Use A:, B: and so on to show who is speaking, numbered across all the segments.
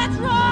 A: That's wrong?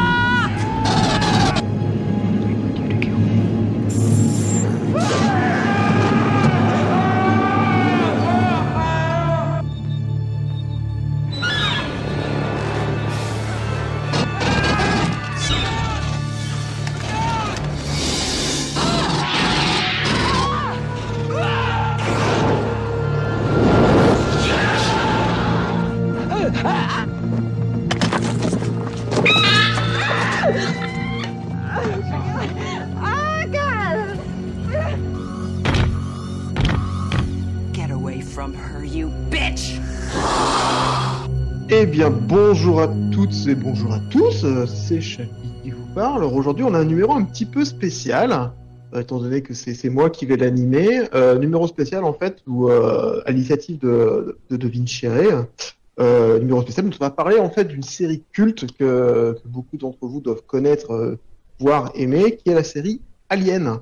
A: Bonjour à toutes et bonjour à tous, euh, c'est Chapi qui vous parle. Aujourd'hui, on a un numéro un petit peu spécial, euh, étant donné que c'est moi qui vais l'animer. Euh, numéro spécial, en fait, où, euh, à l'initiative de, de, de numéro spécial, où on va parler en fait d'une série culte que, beaucoup d'entre vous doivent connaître, voire aimer, qui est la série Alien.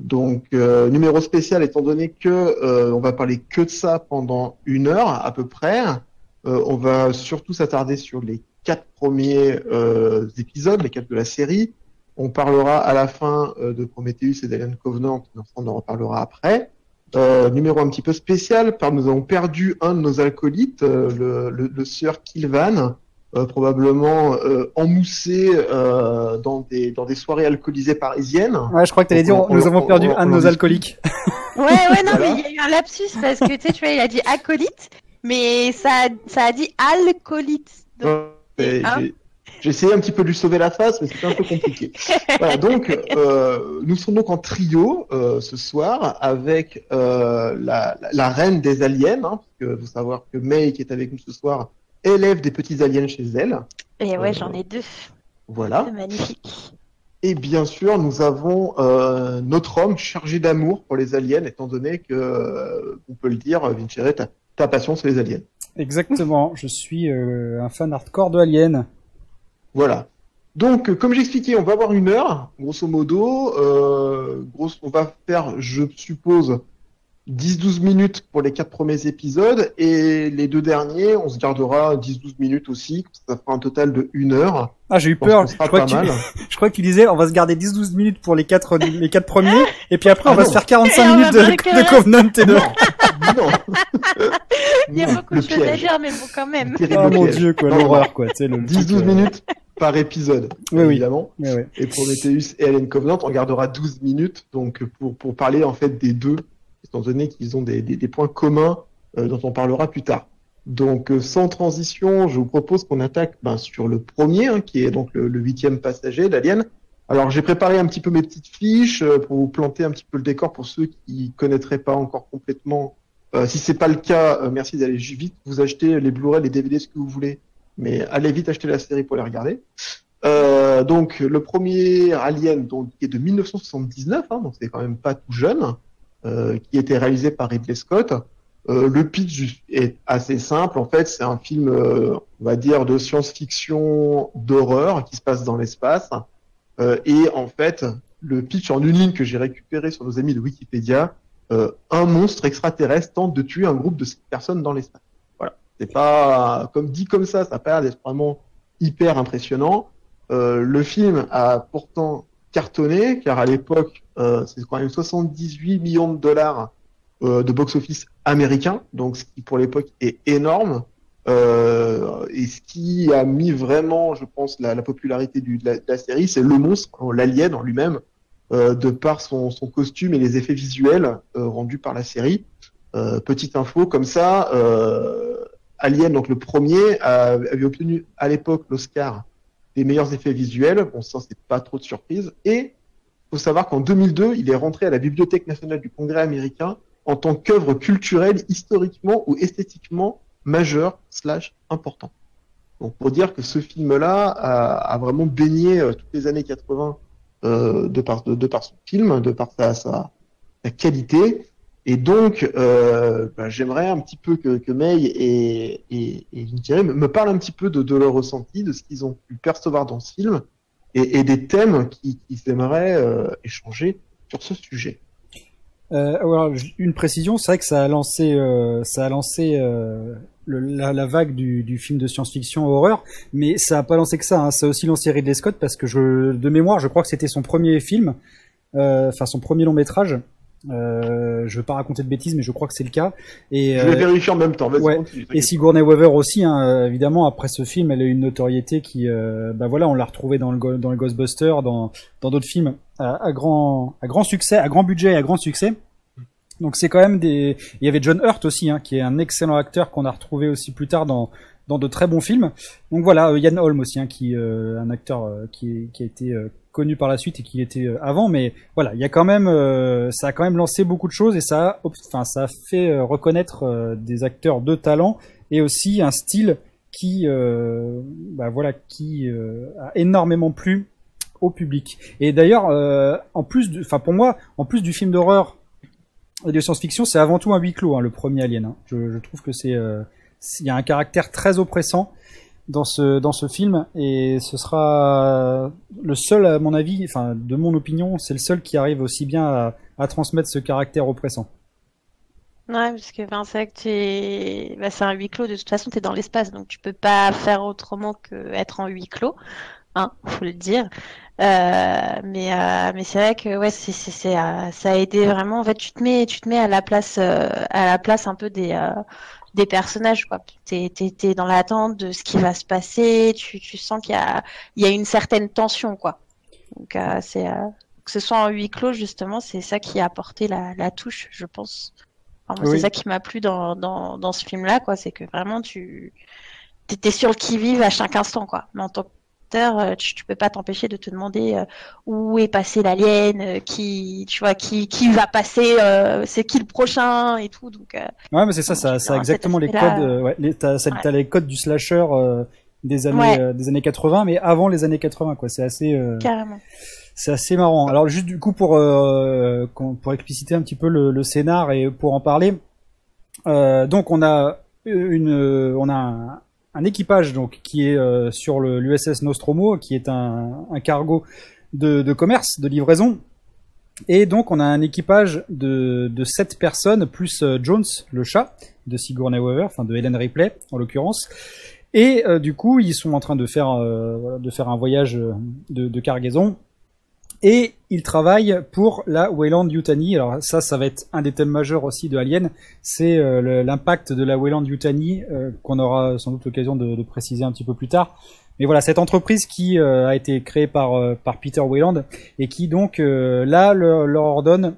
A: Donc, numéro spécial, étant donné que euh, on va parler que de ça pendant une heure à peu près. Euh, on va surtout s'attarder sur les quatre premiers euh, épisodes, les quatre de la série. On parlera à la fin euh, de Prometheus et d'Alien Covenant, mais on en reparlera après. Euh, numéro un petit peu spécial, car nous avons perdu un de nos alcoolites, euh, le, le, le sieur Kilvan, euh, probablement euh, emmoussé euh, dans, des, dans des soirées alcoolisées parisiennes.
B: Ouais, je crois que t'allais dire,
A: On-
B: nous
A: on-
B: avons perdu
A: on-
B: un de nos alcooliques.
C: Ouais, ouais, non,
A: Voilà.
C: mais il y a eu un lapsus parce que tu sais, tu vois, il a dit acolyte, mais ça, a- ça a dit alcoolite. Donc, Hein
A: j'ai- essayé un petit peu de lui sauver la face, mais c'était un peu compliqué. voilà, donc, euh, nous sommes donc en trio euh, ce soir avec euh, la, la, la reine des aliens, hein, parce que faut savoir que May, qui est avec nous ce soir, élève des petits aliens chez elle.
C: Et ouais,
A: Euh,
C: j'en ai deux.
A: Voilà.
C: Magnifique.
A: Et bien sûr, nous avons notre homme chargé d'amour pour les aliens, étant donné que, on peut le dire, Vincere, ta, passion, c'est les aliens.
B: Exactement, je suis euh, un fan hardcore de Alien.
A: Voilà. Donc, euh, comme j'expliquais, on va avoir une heure, grosso modo. Euh, grosso, on va faire, je suppose, 10-12 minutes pour les quatre premiers épisodes. Et les deux derniers, on se gardera 10-12 minutes aussi. Ça fera un total de une heur.
B: Ah, j'ai eu peur. Je
A: sera
B: crois
A: pas
B: que, tu...
A: mal.
B: je crois que tu disais, on va se garder 10-12 minutes pour les quatre, les quatre premiers, et puis après, on
A: Ah
B: va
A: non.
B: se faire 45
C: Et on
B: minutes de, de Covenant et de...
A: Non.
C: Il y a
A: Non,
C: beaucoup
A: le
C: de choses à
A: piège.
C: dire, mais bon, quand même.
B: Oh mon dieu, quoi, l'horreur, quoi. Tu sais, le, le
A: 10-12
B: truc, euh,
A: minutes par épisode,
B: Oui, oui.
A: évidemment.
B: ouais, ouais.
A: Et Prometheus et Alien Covenant, on gardera 12 minutes donc pour, pour parler en fait des deux, étant donné qu'ils ont des, des, des points communs euh, dont on parlera plus tard. Donc euh, sans transition, je vous propose qu'on attaque ben, sur le premier, hein, qui est donc le, le huitième passager d'Alien. Alors j'ai préparé un petit peu mes petites fiches euh, pour vous planter un petit peu le décor pour ceux qui connaîtraient pas encore complètement. Euh, si c'est pas le cas, euh, merci d'aller vite vous acheter les Blu-ray, les DVD, ce que vous voulez. Mais allez vite acheter la série pour les regarder. Euh, donc le premier Alien, est de 1979, hein, donc c'est quand même pas tout jeune, euh, qui été réalisé par Ridley Scott. Le pitch est assez simple, en fait, c'est un film, on va dire, de science-fiction d'horreur qui se passe dans l'espace. Et en fait, le pitch en une ligne que j'ai récupéré sur nos amis de Wikipédia, euh, un monstre extraterrestre tente de tuer un groupe de personnes dans l'espace. Voilà, c'est pas comme dit comme ça, ça a d'être vraiment hyper impressionnant. Euh, le film a pourtant cartonné, car à l'époque, euh, c'est quand même 78 millions de dollars de box-office américain, donc ce qui pour l'époque est énorme. Et ce qui a mis vraiment, je pense, la, la popularité de, la, de la série, c'est le monstre, l'alien en lui-même, de par son, son costume et les effets visuels euh, rendus par la série. Euh, petite info comme ça, euh, Alien, donc le premier, avait obtenu à l'époque l'Oscar des meilleurs effets visuels. Bon, ça, c'est pas trop de surprise. Et faut savoir qu'en 2002, il est rentré à la Bibliothèque nationale du Congrès américain en tant qu'œuvre culturelle historiquement ou esthétiquement majeure slash important. Donc pour dire que ce film-là a, a vraiment baigné euh, toutes les années 80 euh, de, par, de, par son film, de par sa, sa, qualité. Et donc, euh, bah, j'aimerais un petit peu que, que May et, et, et me, parlent un petit peu de, de leur ressenti, de ce qu'ils ont pu percevoir dans ce film et, des thèmes qu'ils qu'ils aimeraient euh, échanger sur ce sujet.
B: Une précision, c'est vrai que ça a lancé, ça a lancé le- la, la vague du, du film de science-fiction horreur, mais ça a pas lancé que ça. Hein. Ça a aussi lancé Ridley Scott parce que je, de mémoire, je crois que c'était son premier film, euh, enfin son premier long métrage. Euh, je veux pas raconter de bêtises, mais je crois que c'est le cas. Et,
A: Je vais
B: euh,
A: vérifier en même temps.
B: Ouais.
A: continue,
B: et. Sigourney Weaver aussi, hein, évidemment, après ce film, elle a eu une notoriété qui, euh, bah voilà, on l'a retrouvée dans le, dans le Ghostbusters, dans dans d'autres films à, à grand à grand succès, à grand budget et à grand succès. Donc c'est quand même des. Il y avait John Hurt aussi, hein, qui est un excellent acteur qu'on a retrouvé aussi plus tard dans dans de très bons films. Donc voilà, euh, Yann Holm aussi, hein, qui euh, un acteur euh, qui a été euh, connu par la suite et qui était avant, mais voilà, il y a quand même, ça a quand même lancé beaucoup de choses et ça, a, enfin, ça a fait reconnaître des acteurs de talent et aussi un style qui, bah voilà, qui a énormément plu au public. Et d'ailleurs, en plus, enfin pour moi, en plus du film d'horreur de science-fiction, c'est avant tout un huis clos, hein, le premier Alien. hein. Je, trouve que c'est, euh, il y a un caractère très oppressant dans ce dans ce film et ce sera le seul à mon avis enfin de mon opinion c'est le seul qui arrive aussi bien à, transmettre ce caractère oppressant
C: Ouais, parce que ben, c'est que bah, c'est un huis clos, de toute façon, tu es dans l'espace, donc tu peux pas faire autrement que être en huis clos, hein, faut le dire. Euh, mais euh, mais c'est vrai que ouais, c'est, c'est, c'est, euh, ça a aidé vraiment. En fait, tu te mets, tu te mets à la place, euh, à la place un peu des, euh, des personnages, quoi. T'es, t'es, t'es dans l'attente de ce qui va se passer, tu, tu sens qu'il y a, il y a une certaine tension, quoi. Donc, euh, c'est, euh, que ce soit en huis clos, justement, c'est ça qui a apporté la, la touche, je pense. Enfin, moi,
B: Oui.
C: C'est ça qui m'a plu dans, dans, dans ce film-là, quoi. C'est que vraiment, tu étais sur le qui-vive à chaque instant, quoi. Mais en tant qu'acteur, euh, tu, tu peux pas t'empêcher de te demander euh, où est passé l'alien, euh, qui, tu vois, qui, qui va passer, c'est qui le prochain et tout. Donc,
B: ouais mais c'est ça
C: Donc,
B: ça, a exactement les codes ouais, les, t'as, ça-
C: ouais.
B: t'as les codes du slasher des années
C: Ouais.
B: euh, des années 80 mais avant les années 80 quoi c'est assez euh,
C: carrément.
B: C'est assez marrant. Alors juste du coup pour euh, pour expliciter un petit peu le, le scénar et pour en parler, donc on a une on a un, un équipage donc qui est euh, sur l'USS Nostromo qui est un, un cargo de, commerce de livraison. Et donc on a un équipage de de sept personnes plus euh, Jones le chat de Sigourney Weaver enfin de Helen Ripley en l'occurrence. Et euh, du coup ils sont en train de faire euh, de faire un voyage de cargaison et il travaille pour la Wayland Yutani. Alors ça, ça va être un des thèmes majeurs aussi de Alien, c'est euh, l'impact de la Wayland Yutani euh, qu'on aura sans doute l'occasion de, préciser un petit peu plus tard. Mais voilà, cette entreprise qui euh, a été créée par par Peter Wayland et qui donc là leur, ordonne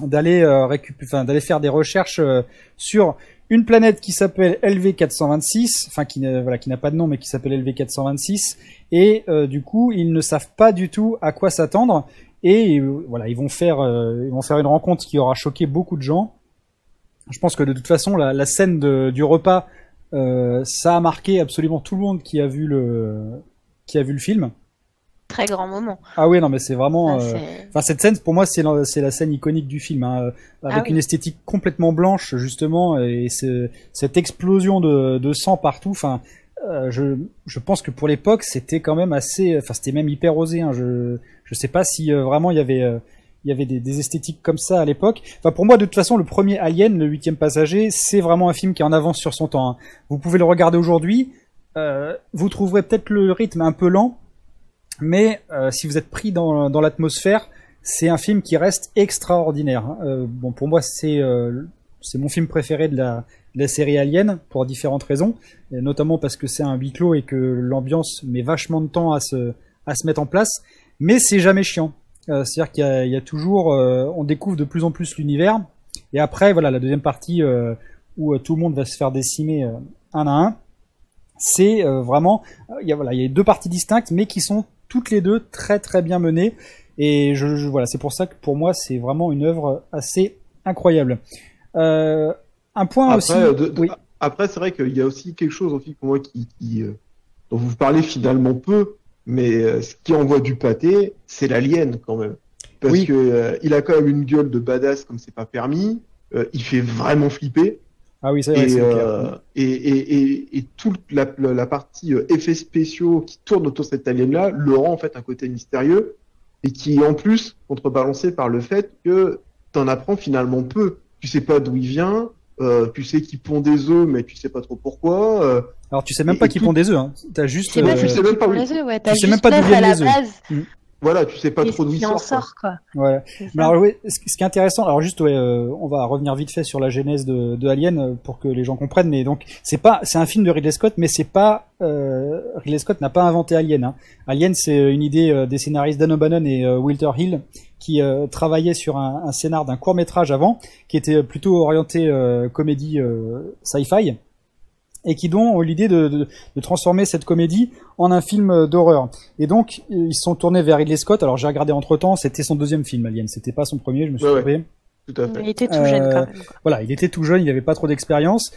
B: d'aller récup- enfin d'aller faire des recherches sur une planète qui s'appelle LV426, enfin qui n'a pas de nom mais qui s'appelle LV426 et euh, du coup ils ne savent pas du tout à quoi s'attendre et euh, voilà ils vont faire euh, ils vont faire une rencontre qui aura choqué beaucoup de gens. Je pense que de toute façon la, scène du repas ça a marqué absolument tout le monde qui a vu le film.
C: Très grand moment.
B: Ah oui non mais c'est vraiment euh, Enfin, cette scène, pour moi, c'est la, c'est la scène iconique du film, hein, euh, avec
C: Ah oui.
B: une esthétique complètement blanche, justement, et cette explosion de, de sang partout. Enfin, euh, je, je pense que pour l'époque, c'était quand même assez, enfin, c'était même hyper osé. Hein, je, je sais pas si euh, vraiment il y avait, il y avait des, des esthétiques comme ça à l'époque. Enfin, pour moi, de toute façon, le premier Alien, le huitième passager, c'est vraiment un film qui est en avance sur son temps. hein. Vous pouvez le regarder aujourd'hui. Vous trouverez peut-être le rythme un peu lent, mais euh, si vous êtes pris dans, dans l'atmosphère, c'est un film qui reste extraordinaire. hein. Euh, bon, pour moi, c'est euh, c'est mon film préféré de la, de la série Alien pour différentes raisons, et notamment parce que c'est un huis clos et que l'ambiance met vachement de temps à se à se mettre en place. Mais c'est jamais chiant. Euh, C'est-à-dire qu'il y y a toujours, euh, on découvre de plus en plus l'univers. Et après, voilà, la deuxième partie euh, où tout le monde va se faire décimer un à un, c'est vraiment, il y a voilà, il y a deux parties distinctes, mais qui sont toutes les deux très très bien menées. Et je, je- voilà, c'est pour ça que pour moi c'est vraiment une œuvre assez incroyable. Euh, un point
A: Après,
B: aussi.
A: euh, de- de-
B: oui.
A: après c'est vrai qu'il y a aussi quelque chose aussi pour moi qui, qui, euh, dont vous parlez finalement peu, mais euh, ce qui envoie du pâté, c'est l'alien quand même. Parce
B: Oui.
A: que il a quand même une gueule de badass comme c'est pas permis. il fait vraiment flipper.
B: Ah oui, c'est vrai.
A: Et, euh, et, et, et, et toute la, partie euh, effets spéciaux qui tourne autour de cet alien-là le rend en fait un côté mystérieux et qui est en plus contrebalancé par le fait que t'en apprends finalement peu. Tu sais pas d'où il vient, Euh, tu sais qu'ils pondent des œufs, mais tu sais pas trop pourquoi. euh,
B: Alors tu sais même
A: Et-
B: pas qu'ils
A: tout-
B: pond des œufs. Hein. T'as juste.
A: Tu
B: euh,
A: sais même pas où-
C: les ouais.
B: Tu sais
C: juste
B: même pas d'où viennent les œufs.
C: base.
A: Voilà, tu sais pas
C: et
A: trop d'où sortent. quoi.
C: sort, quoi.
B: Alors oui, ce qui est intéressant, alors juste ouais, euh, on va revenir vite fait sur la genèse de, de Alien euh, pour que les gens comprennent. Mais donc c'est pas, c'est un film de Ridley Scott, mais c'est pas euh, Ridley Scott n'a pas inventé Alien. Hein. Alien c'est une idée euh, des scénaristes Dan O'Bannon et euh, Wilter Hill qui euh, travaillaient sur un, un scénar d'un court métrage avant, qui était plutôt orienté euh, comédie euh, sci-fi et qui donc ont eu l'idée de, de, de transformer cette comédie en un film euh, d'horreur. Et donc ils se sont tournés vers Ridley Scott. Alors j'ai regardé entre temps, c'était son deuxième film Alien, c'était pas son premier, je me suis
A: Ouais, ouais.
B: trompé.
A: Tout à fait.
C: Il était tout jeune,
B: Euh,
C: quand même.
B: Voilà, il était tout jeune, il avait pas trop d'expérience.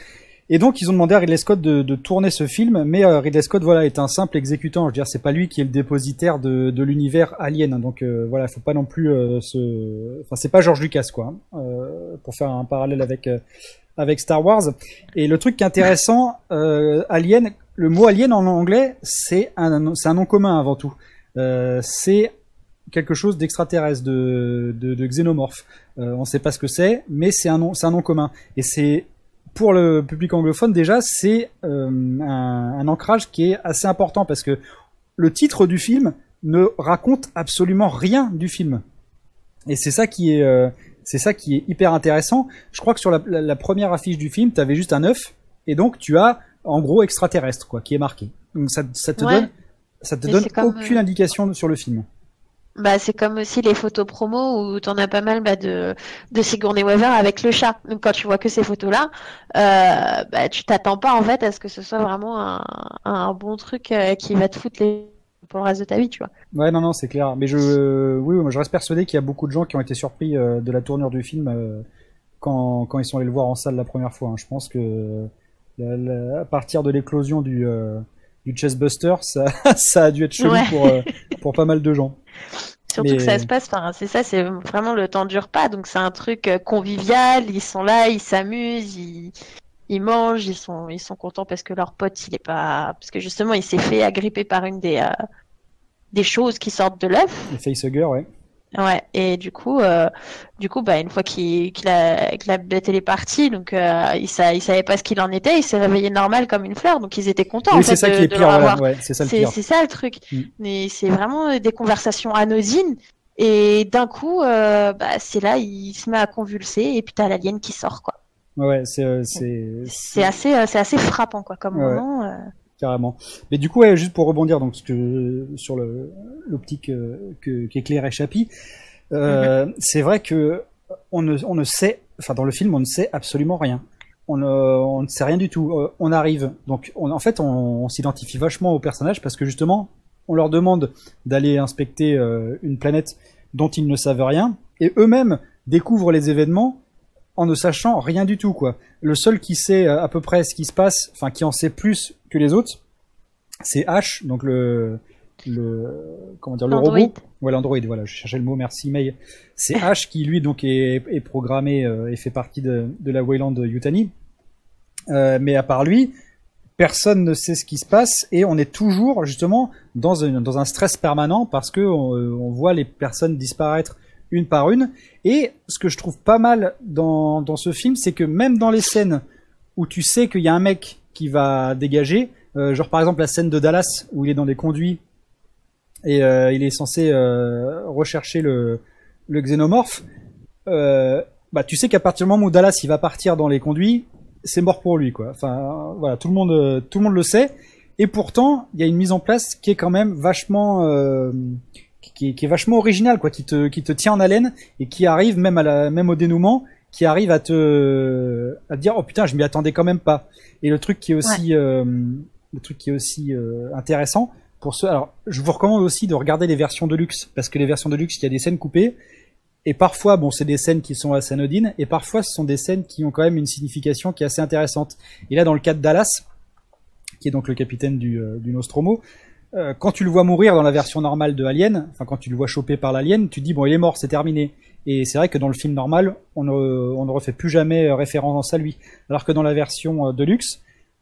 B: Et donc ils ont demandé à Ridley Scott de, tourner ce film, mais euh, Ridley Scott voilà est un simple exécutant. Je veux dire, c'est pas lui qui est le dépositaire de, l'univers Alien. hein. donc euh, voilà, faut pas non plus euh, se, enfin c'est pas George Lucas quoi, hein, euh, pour faire un parallèle avec euh, avec Star Wars. Et le truc qui est intéressant, Alien, le mot Alien en anglais, c'est un c'est un nom commun avant tout. C'est quelque chose d'extraterrestre, de, de, de xénomorphe. On sait pas ce que c'est, mais c'est un c'est un nom commun. Et c'est pour le public anglophone déjà, c'est euh, un, un ancrage qui est assez important parce que le titre du film ne raconte absolument rien du film. Et c'est ça qui est, euh, c'est ça qui est hyper intéressant. Je crois que sur la, la- la première affiche du film, tu avais juste un œuf, et donc tu as en gros extraterrestre quoi, qui est marqué. Donc ça, ça te
C: Ouais.
B: donne, ça te
C: Mais
B: donne aucune
C: euh,
B: indication sur le film.
C: Bah, c'est comme aussi les photos promo où t'en as pas mal bah, de, de Sigourney Weaver avec le chat. Donc quand tu vois que ces photos-là, euh, bah, tu t'attends pas en fait à ce que ce soit vraiment un, un bon truc euh, qui va te foutre les pour le reste de ta vie, tu vois.
B: Ouais, non, non, c'est clair. Mais je, oui, moi, je reste persuadé qu'il y a beaucoup de gens qui ont été surpris euh, de la tournure du film quand, quand ils sont allés le voir en salle la première fois. hein. Je pense que à partir de l'éclosion du, du Chessbuster, ça, ça a dû être chelou
C: Ouais.
B: pour, euh, pour pas mal de gens.
C: Surtout
B: Mais-
C: que ça se passe, enfin, c'est ça, c'est vraiment le temps dure pas, donc c'est un truc euh, convivial, ils sont là, ils s'amusent, ils, ils mangent, ils sont, ils sont contents parce que leur pote, il est pas, parce que justement, il s'est fait agripper par une des, euh, des choses qui sortent de l'œuf.
B: Les facehuggers, ouais.
C: Ouais, et du coup, euh, du coup, bah, une fois qu'il a, que la bête elle est partie, donc euh, il, sa- il savait pas ce qu'il en était, il s'est réveillé normal comme une fleur, donc ils étaient contents en
B: oui, c'est ça
C: de,
B: qui est pire, voilà. Ouais, c'est ça le pire.
C: c'est ça le truc.
B: Mm.
C: Mais c'est vraiment des conversations anodines. Et d'un coup, euh, bah, c'est là, il se met à convulser et puis t'as l'alien qui sort, quoi.
B: Ouais, c'est, c'est,
C: C'est assez, c'est assez frappant, quoi, comme
B: Ouais.
C: moment. Euh.
B: carrément. Mais du coup, ouais, juste pour rebondir donc ce que, sur le, l'optique euh, qu'éclairait Chappie, euh, c'est vrai que on ne, on ne sait, enfin dans le film, on ne sait absolument rien. On ne, on ne sait rien du tout. Euh, on arrive, donc on, en fait, on, on s'identifie vachement aux personnages parce que justement, on leur demande d'aller inspecter euh, une planète dont ils ne savent rien, et eux-mêmes découvrent les événements en ne sachant rien du tout, quoi. Le seul qui sait euh, à peu près ce qui se passe, enfin qui en sait plus que les autres, c'est H, donc le, le comment dire, le robot. Ouais, l'android, voilà, je cherchais le mot, merci May. C'est H qui, lui, donc, est, est programmé euh, et fait partie de, de la Wayland Yutani. Euh, mais à part lui, personne ne sait ce qui se passe et on est toujours, justement, dans un, dans un stress permanent parce que on, on voit les personnes disparaître une par une. Et ce que je trouve pas mal dans, dans ce film, c'est que même dans les scènes où tu sais qu'il y a un mec qui va dégager, euh, genre par exemple la scène de Dallas où il est dans des conduits et euh, il est censé euh, rechercher le, le xénomorphe, bah tu sais qu'à partir du moment où Dallas il va partir dans les conduits, c'est mort pour lui quoi. Enfin voilà, tout le monde tout le monde le sait. Et pourtant, il y a une mise en place qui est quand même vachement qui, est, qui est vachement originale quoi, qui te qui te tient en haleine et qui arrive même à la même au dénouement, qui arrive à te à te dire oh putain, je m'y attendais quand même pas. Et le truc qui est aussi euh, le truc qui est aussi euh, intéressant pour ceux alors je vous recommande aussi de regarder les versions de luxe parce que les versions de luxe il y a des scènes coupées. Et parfois bon c'est des scènes qui sont assez anodines et parfois ce sont des scènes qui ont quand même une signification qui est assez intéressante. Et là dans le cas de Dallas qui est donc le capitaine du, euh, du Nostromo euh, quand tu le vois mourir dans la version normale de Alien enfin quand tu le vois choper par l'alien tu te dis bon il est mort c'est terminé et c'est vrai que dans le film normal on ne, on ne refait plus jamais euh, référence à lui alors que dans la version euh, de luxe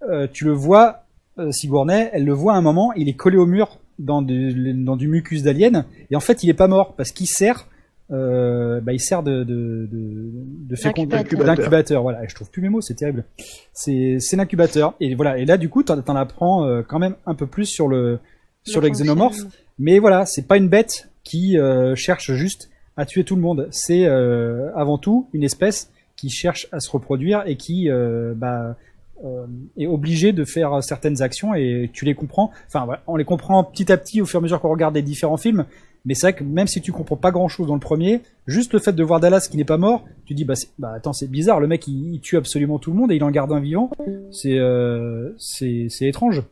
B: euh, tu le vois euh, Sigourney, elle le voit à un moment, il est collé au mur dans du, dans du mucus d'alien, et en fait il est pas mort, parce qu'il sert euh, bah, il sert de, de, de, de fécond-
C: D'incubateur.
B: Voilà, et je trouve plus mes mots, c'est terrible. C'est, l'incubateur. Et voilà, et là, du coup, t'en, t'en apprends quand même un peu plus sur le, sur le xénomorphe. Mais voilà, c'est pas une bête qui cherche juste à tuer tout le monde. C'est euh, avant tout une espèce qui cherche à se reproduire et qui euh, bah, euh, est obligée de faire certaines actions et tu les comprends. Enfin, voilà, on les comprend petit à petit au fur et à mesure qu'on regarde les différents films. Mais c'est vrai que même si tu comprends pas grand chose dans le premier, juste le fait de voir Dallas qui n'est pas mort, tu dis bah, bah attends c'est bizarre, le mec il, tue absolument tout le monde et il en garde un vivant. C'est euh, c'est étrange.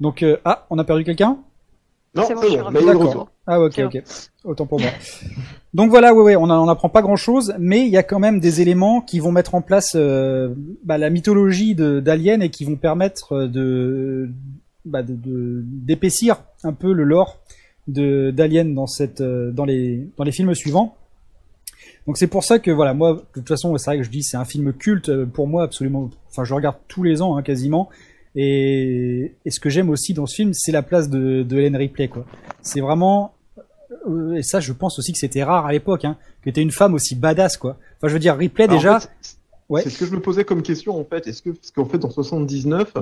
B: Donc euh, ah on a perdu quelqu'un?
A: Non,
C: C'est bon,
A: il retour.
B: Ah ok ok. Autant pour moi. Donc voilà, ouais, ouais, on n'en apprend pas grand-chose, mais il y a quand même des éléments qui vont mettre en place euh, bah, la mythologie d'Alien et qui vont permettre de bah, de- de- d'épaissir un peu le lore d'Alien dans cette euh, dans les dans les films suivants. Donc c'est pour ça que voilà, moi de toute façon, c'est vrai que je dis c'est un film culte euh, pour moi absolument. Enfin, je regarde tous les ans hein, quasiment. Et, et ce que j'aime aussi dans ce film, c'est la place de, de Helen Ripley quoi. C'est vraiment euh, et ça je pense aussi que c'était rare à l'époque hein, que t'aies une femme aussi badass quoi. Enfin je veux dire Ripley
A: Alors,
B: déjà
A: en fait, c'est-
B: Ouais.
A: Ce que je me posais comme question en fait. Est-ce que parce qu'en fait dans 79,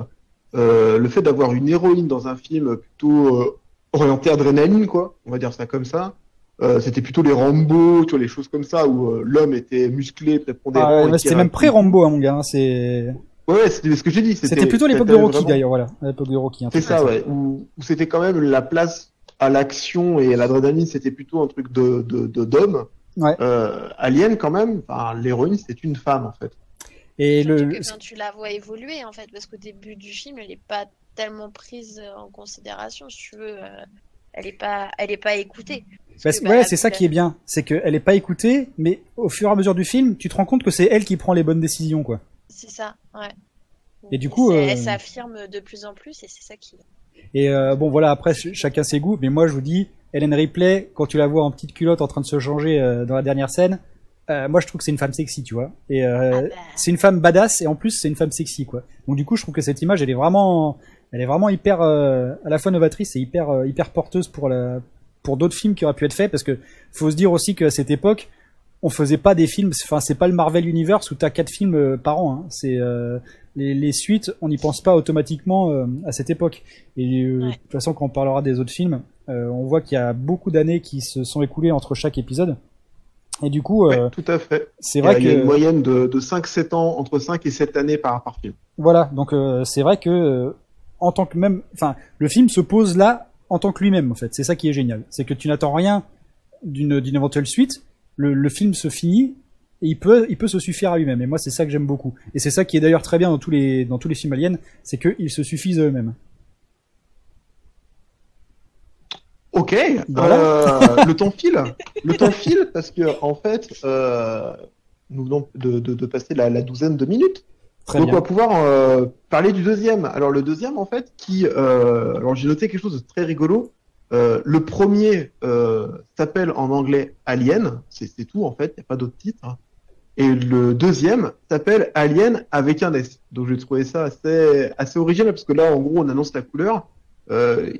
A: euh, le fait d'avoir une héroïne dans un film plutôt euh, orienté adrénaline quoi, on va dire ça comme ça. euh, c'était plutôt les Rambo, tu vois, les choses comme ça où l'homme était musclé, prépondérant.
B: Ah, ouais, c'était même
A: un-
B: pré-Rambo hein, mon gars, hein, c'est
A: Ouais, c'était ce que j'ai dit.
B: c'était plutôt l'époque de
A: c'était
B: Rocky
A: vraiment-
B: d'ailleurs voilà, l'époque de Rocky.
A: C'est ça, ouais. Où, où c'était quand même la place à l'action et à l'adrénaline, c'était plutôt un truc de de de- d'homme.
B: Ouais.
A: Euh, Alien quand même, enfin, l'héroïne c'est une femme en fait.
B: Et
D: Surtout
B: le,
D: que, tu la vois évoluer en fait, parce qu'au début du film, elle n'est pas tellement prise en considération, si tu veux. euh, elle est pas, elle est pas écoutée. Parce bah,
B: ouais, c'est ça qui est bien, c'est qu'elle est pas écoutée, mais au fur et à mesure du film, tu te rends compte que c'est elle qui prend les bonnes décisions, quoi.
D: C'est ça, ouais.
B: Et du coup,
D: c'est-
B: euh,
D: elle s'affirme de plus en plus, et c'est ça qui.
B: Et euh, bon, voilà, après ch- chacun ses goûts, mais moi je vous dis, Helen Ripley, quand tu la vois en petite culotte en train de se changer euh, dans la dernière scène, euh, moi je trouve que c'est une femme sexy, tu vois. Et euh,
D: Ah bah.
B: c'est une femme badass et en plus c'est une femme sexy, quoi. Donc du coup, je trouve que cette image, elle est vraiment, elle est vraiment hyper, euh, à la fois novatrice et hyper, hyper porteuse pour la, pour d'autres films qui auraient pu être faits, parce que faut se dire aussi qu'à cette époque, on faisait pas des films, enfin c'est pas le Marvel Universe où t'as quatre films euh, par an. Hein. C'est euh, les, les suites, on n'y pense pas automatiquement euh, à cette époque. Et euh,
D: Ouais.
B: de toute façon, quand on parlera des autres films, euh, on voit qu'il y a beaucoup d'années qui se sont écoulées entre chaque épisode. Et du coup, euh,
A: Ouais, tout à fait.
B: c'est vrai
A: il y a une moyenne de, de 5-7 ans, entre 5 et 7 années par, par film.
B: voilà, donc euh, c'est vrai que euh, en tant que même, enfin, le film se pose là en tant que lui-même en fait. C'est ça qui est génial, c'est que tu n'attends rien d'une d'une éventuelle suite. Le, le film se finit et il peut il peut se suffire à lui-même. Et moi, c'est ça que j'aime beaucoup. Et c'est ça qui est d'ailleurs très bien dans tous les dans tous les films aliens, c'est qu'ils se suffisent à eux-mêmes.
A: Ok,
B: Voilà.
A: euh, le temps file. Le temps file parce que en fait, euh, nous venons de, de, de passer la, la douzaine de minutes.
B: Très
A: Donc
B: bien.
A: on va pouvoir euh, parler du deuxième. Alors le deuxième en fait, qui, alors j'ai noté quelque chose de très rigolo. Euh, le premier euh, s'appelle en anglais Alien, c'est tout en fait, il n'y a pas d'autre titre. Et le deuxième s'appelle Alien avec un S. Donc j'ai trouvé ça assez, assez original parce que là en gros on annonce la couleur. Euh,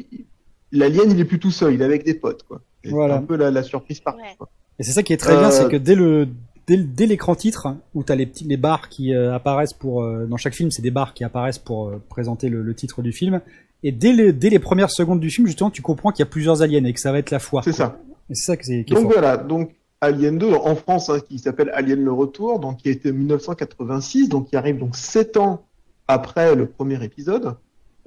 A: L'alien il est plus tout seul, il est avec des potes quoi. Et c'est
B: Voilà.
A: un peu la, la surprise.
D: Ouais.
A: quoi.
B: Et c'est ça qui est très bien, c'est que dès le dès, le- dès l'écran titre où t'as les petits les barres qui euh, apparaissent pour euh, dans chaque film, c'est des barres qui apparaissent pour euh, présenter le, le titre du film. Et dès les dès les premières secondes du film, justement, tu comprends qu'il y a plusieurs aliens et que ça va être la foire.
A: C'est ça.
B: Et c'est ça que c'est
A: Donc
B: fort.
A: voilà, donc Alien 2 en France, hein, qui s'appelle Alien le Retour, donc qui a été en 1986, donc qui arrive donc sept ans après le premier épisode,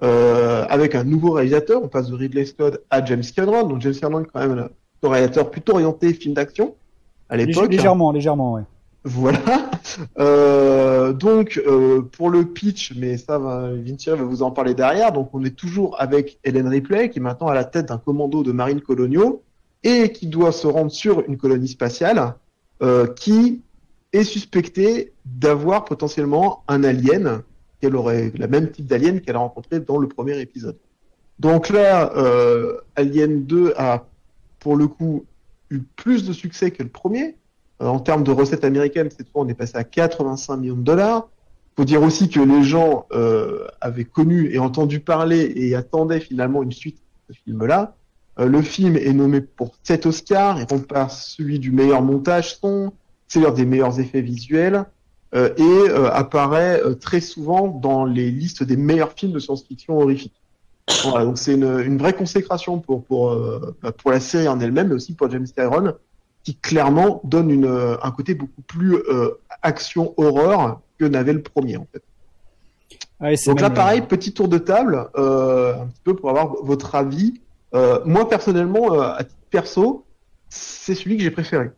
A: euh, avec un nouveau réalisateur. On passe de Ridley Scott à James Cameron. Donc James Cameron quand même un réalisateur plutôt orienté film d'action à l'époque.
B: légèrement, légèrement, ouais.
A: Voilà. Euh, donc euh, pour le pitch, mais ça, va, va vous en parler derrière. Donc on est toujours avec Helen Ripley, qui est maintenant à la tête d'un commando de marines coloniaux et qui doit se rendre sur une colonie spatiale euh, qui est suspectée d'avoir potentiellement un alien qu'elle aurait le même type d'alien qu'elle a rencontré dans le premier épisode. Donc là, euh, Alien 2 a pour le coup eu plus de succès que le premier. Euh, en termes de recettes américaines, cette fois, on est passé à 85 millions de dollars. Faut dire aussi que les gens euh, avaient connu et entendu parler et attendaient finalement une suite de ce film-là. Euh, le film est nommé pour 7 Oscars, il remplace celui du meilleur montage son, c'est l'heure des meilleurs effets visuels, euh, et euh, apparaît très souvent dans les listes des meilleurs films de science-fiction horrifique. Voilà, donc c'est une, une vraie consécration pour pour bah, pour la série en elle-même, mais aussi pour James Cameron, qui clairement donne une, euh, un côté beaucoup plus euh, action horreur que n'avait le premier en fait.
B: Ouais, c'est
A: Donc là, pareil, petit tour de table, euh, un petit peu pour avoir votre avis. Euh, moi, personnellement, euh, à titre perso, c'est celui que j'ai préféré.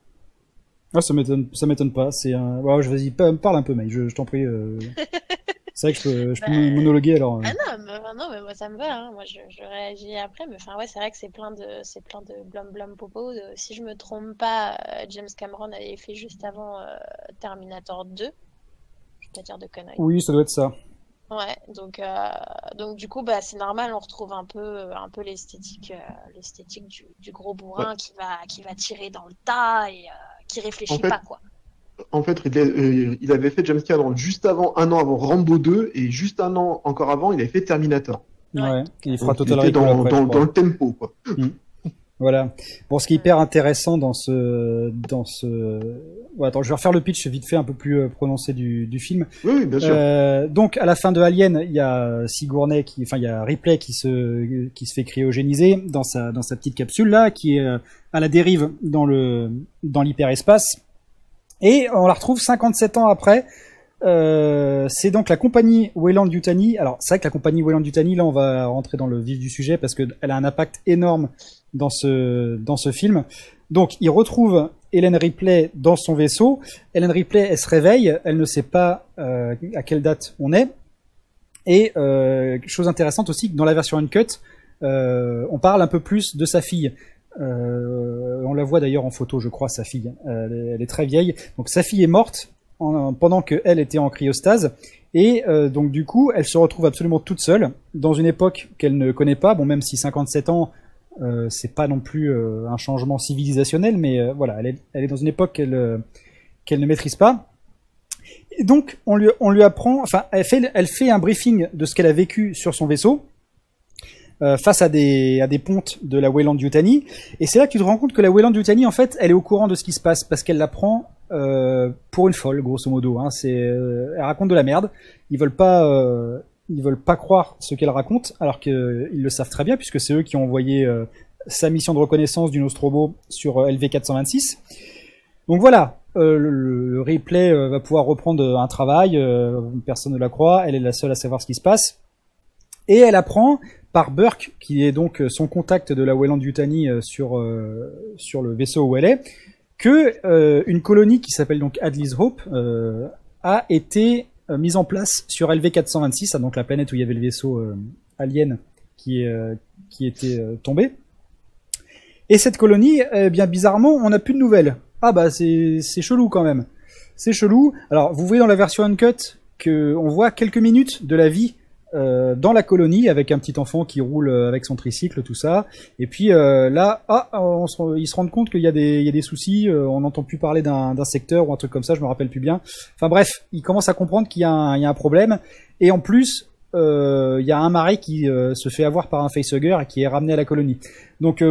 B: Ah, ça m'étonne, ça m'étonne pas. C'est un. Ouais, je vas-y, pa- parle un peu, mec. Je, je t'en prie. euh. c'est vrai que je peux, je peux
D: Bah,
B: monologuer alors. euh.
D: Ah non, mais, non, mais moi ça me va. hein. Moi je, je réagis après. Mais enfin, ouais, c'est vrai que c'est plein de, c'est plein de blum blum popo. De- si je me trompe pas, euh, James Cameron avait fait juste avant euh, Terminator 2. Je vais pas dire de conneries.
B: Oui, ça doit être ça.
D: Ouais, donc, euh, donc du coup, bah, c'est normal, on retrouve un peu, un peu l'esthétique, euh, l'esthétique du, du gros bourrin qui va, qui va tirer dans le tas et euh, qui réfléchit
A: En fait,
D: pas, quoi.
A: En fait, euh, il avait fait James Cameron juste avant, un an avant Rambo 2, et juste un an encore avant, il avait fait Terminator.
D: Ouais.
B: Il fera
A: Donc, il
B: Total
A: était dans,
B: après,
A: dans,
B: je crois.
A: dans le tempo, quoi.
B: Voilà. Bon, ce qui est hyper intéressant dans ce, dans ce, bon, attends, je vais refaire le pitch vite fait un peu plus euh, prononcé du, du film.
A: Oui, oui, bien sûr.
B: Euh, donc à la fin de Alien, il y a Sigourney qui, enfin il y a Ripley qui se qui se fait cryogéniser dans sa dans sa petite capsule là, qui est à la dérive dans le dans l'hyperespace. Et on la retrouve 57 ans après. Euh, c'est donc la compagnie Weyland Yutani. Alors c'est vrai que la compagnie Weyland Yutani, là on va rentrer dans le vif du sujet parce que elle a un impact énorme dans ce dans ce film. Donc il retrouve Hélène Ripley dans son vaisseau. Hélène Ripley, elle se réveille, elle ne sait pas euh, à quelle date on est. Et euh, chose intéressante aussi, dans la version uncut, euh, on parle un peu plus de sa fille. Euh, on la voit d'ailleurs en photo, je crois, sa fille. Elle est, elle est très vieille. Donc sa fille est morte en- pendant qu'elle était en cryostase. Et euh, donc du coup, elle se retrouve absolument toute seule dans une époque qu'elle ne connaît pas. Bon, même si 57 ans, euh, c'est pas non plus euh, un changement civilisationnel, mais euh, voilà, elle est, dans une époque qu'elle euh, ne maîtrise pas. Et donc, on lui, apprend, enfin, elle fait un briefing de ce qu'elle a vécu sur son vaisseau, euh, face à des, pontes de la Weyland Yutani. Et c'est là que tu te rends compte que la Weyland Yutani, en fait, elle est au courant de ce qui se passe, parce qu'elle la prend euh, pour une folle, grosso modo. Hein. C'est, euh, elle raconte de la merde. Ils veulent pas, euh, ils veulent pas croire ce qu'elle raconte, alors qu'ils le savent très bien, puisque c'est eux qui ont envoyé sa mission de reconnaissance du Nostromo sur euh, LV426. Donc voilà, le, replay va pouvoir reprendre un travail, personne ne la croit, elle est la seule à savoir ce qui se passe. Et elle apprend par Burke, qui est donc euh, son contact de la Weyland Yutani euh, sur, euh, sur le vaisseau où elle est, que une colonie qui s'appelle donc Adley's Hope a été mise en place sur LV426, ah, donc la planète où il y avait le vaisseau alien qui, qui était tombé. Et cette colonie, eh bien bizarrement, on n'a plus de nouvelles. Ah bah c'est chelou quand même. C'est chelou. Alors vous voyez dans la version uncut que on voit quelques minutes de la vie euh, dans la colonie avec un petit enfant qui roule euh, avec son tricycle, tout ça. Et puis euh, là, ah, ils se rendent compte qu'il y a des, soucis. on n'entend plus parler d'un secteur ou un truc comme ça. Je me rappelle plus bien. Enfin bref, ils commencent à comprendre qu'il y, a un- problème. Et en plus, il y a un marais qui se fait avoir par un facehugger et qui est ramené à la colonie. Donc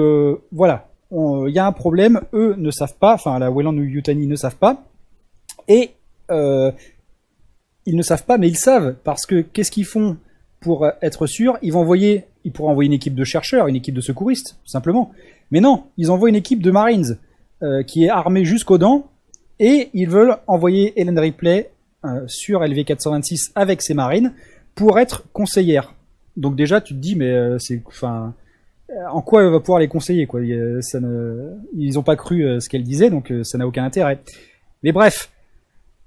B: voilà, il y a un problème. Eux ne savent pas. Enfin, la Weyland ou Yutani ne savent pas. Et ils ne savent pas, mais ils savent parce que qu'est-ce qu'ils font? Pour euh, être sûrs Ils vont envoyer, ils pourraient envoyer une équipe de chercheurs, une équipe de secouristes, tout simplement. Mais non, ils envoient une équipe de Marines euh, qui est armée jusqu'aux dents et ils veulent envoyer Helen Ripley euh, sur LV426 avec ses marines pour être conseillère. Donc déjà, tu te dis, mais c'est, enfin, en quoi elle va pouvoir les conseiller quoi? Ils ont pas cru ce qu'elle disait, donc ça n'a aucun intérêt. Mais bref,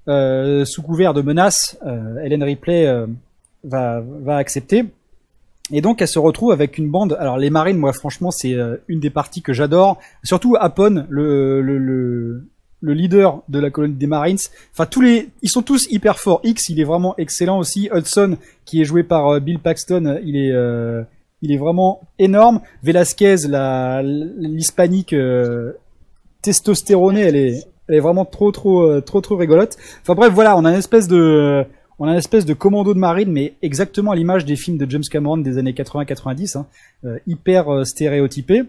B: sous couvert de menaces, Helen Ripley va, va accepter. Et donc elle se retrouve avec une bande. Alors les marines, moi franchement, c'est euh, une des parties que j'adore. Surtout Apon, le, le, le, le leader de la colonie des Marines. Enfin tous les, ils sont tous hyper forts. X, il est vraiment excellent aussi. Hudson, qui est joué par euh, Bill Paxton, il est, euh, il est vraiment énorme. Velasquez, la, l'hispanique euh, testostéronée, elle est, elle est vraiment trop, trop, euh, trop, trop rigolote. Enfin bref, voilà, on a une espèce de, on a une espèce de commando de marine, mais exactement à l'image des films de James Cameron des années 80-90, hein, euh, hyper euh, stéréotypé.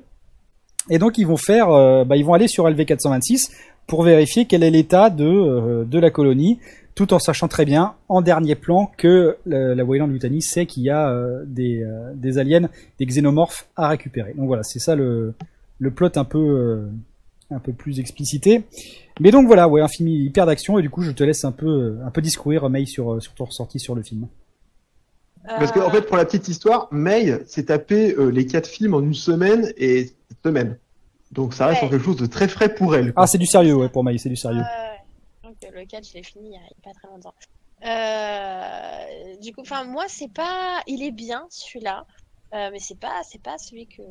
B: Et donc ils vont faire, euh, bah, ils vont aller sur LV426 pour vérifier quel est l'état de, de la colonie, tout en sachant très bien, en dernier plan, que la, la Wayland Yutani sait qu'il y a des, aliens, des xénomorphes à récupérer. Donc voilà, c'est ça le, plot un peu, un peu plus explicité. Mais donc voilà, ouais, un film hyper d'action, et du coup je te laisse un peu, un peu discourir, May, sur, sur ton ressenti sur le film.
A: Parce qu'en en fait, pour la petite histoire, May s'est tapé euh, les quatre films en une semaine et cette semaine. Donc ça reste
C: Ouais.
A: quelque chose de très frais pour elle. quoi.
B: Ah, c'est du sérieux, ouais, pour May, c'est du sérieux.
C: Euh, donc le 4, je l'ai fini il y a pas très longtemps. Euh, du coup, enfin moi c'est pas, il est bien celui-là, euh, mais c'est pas, c'est pas celui que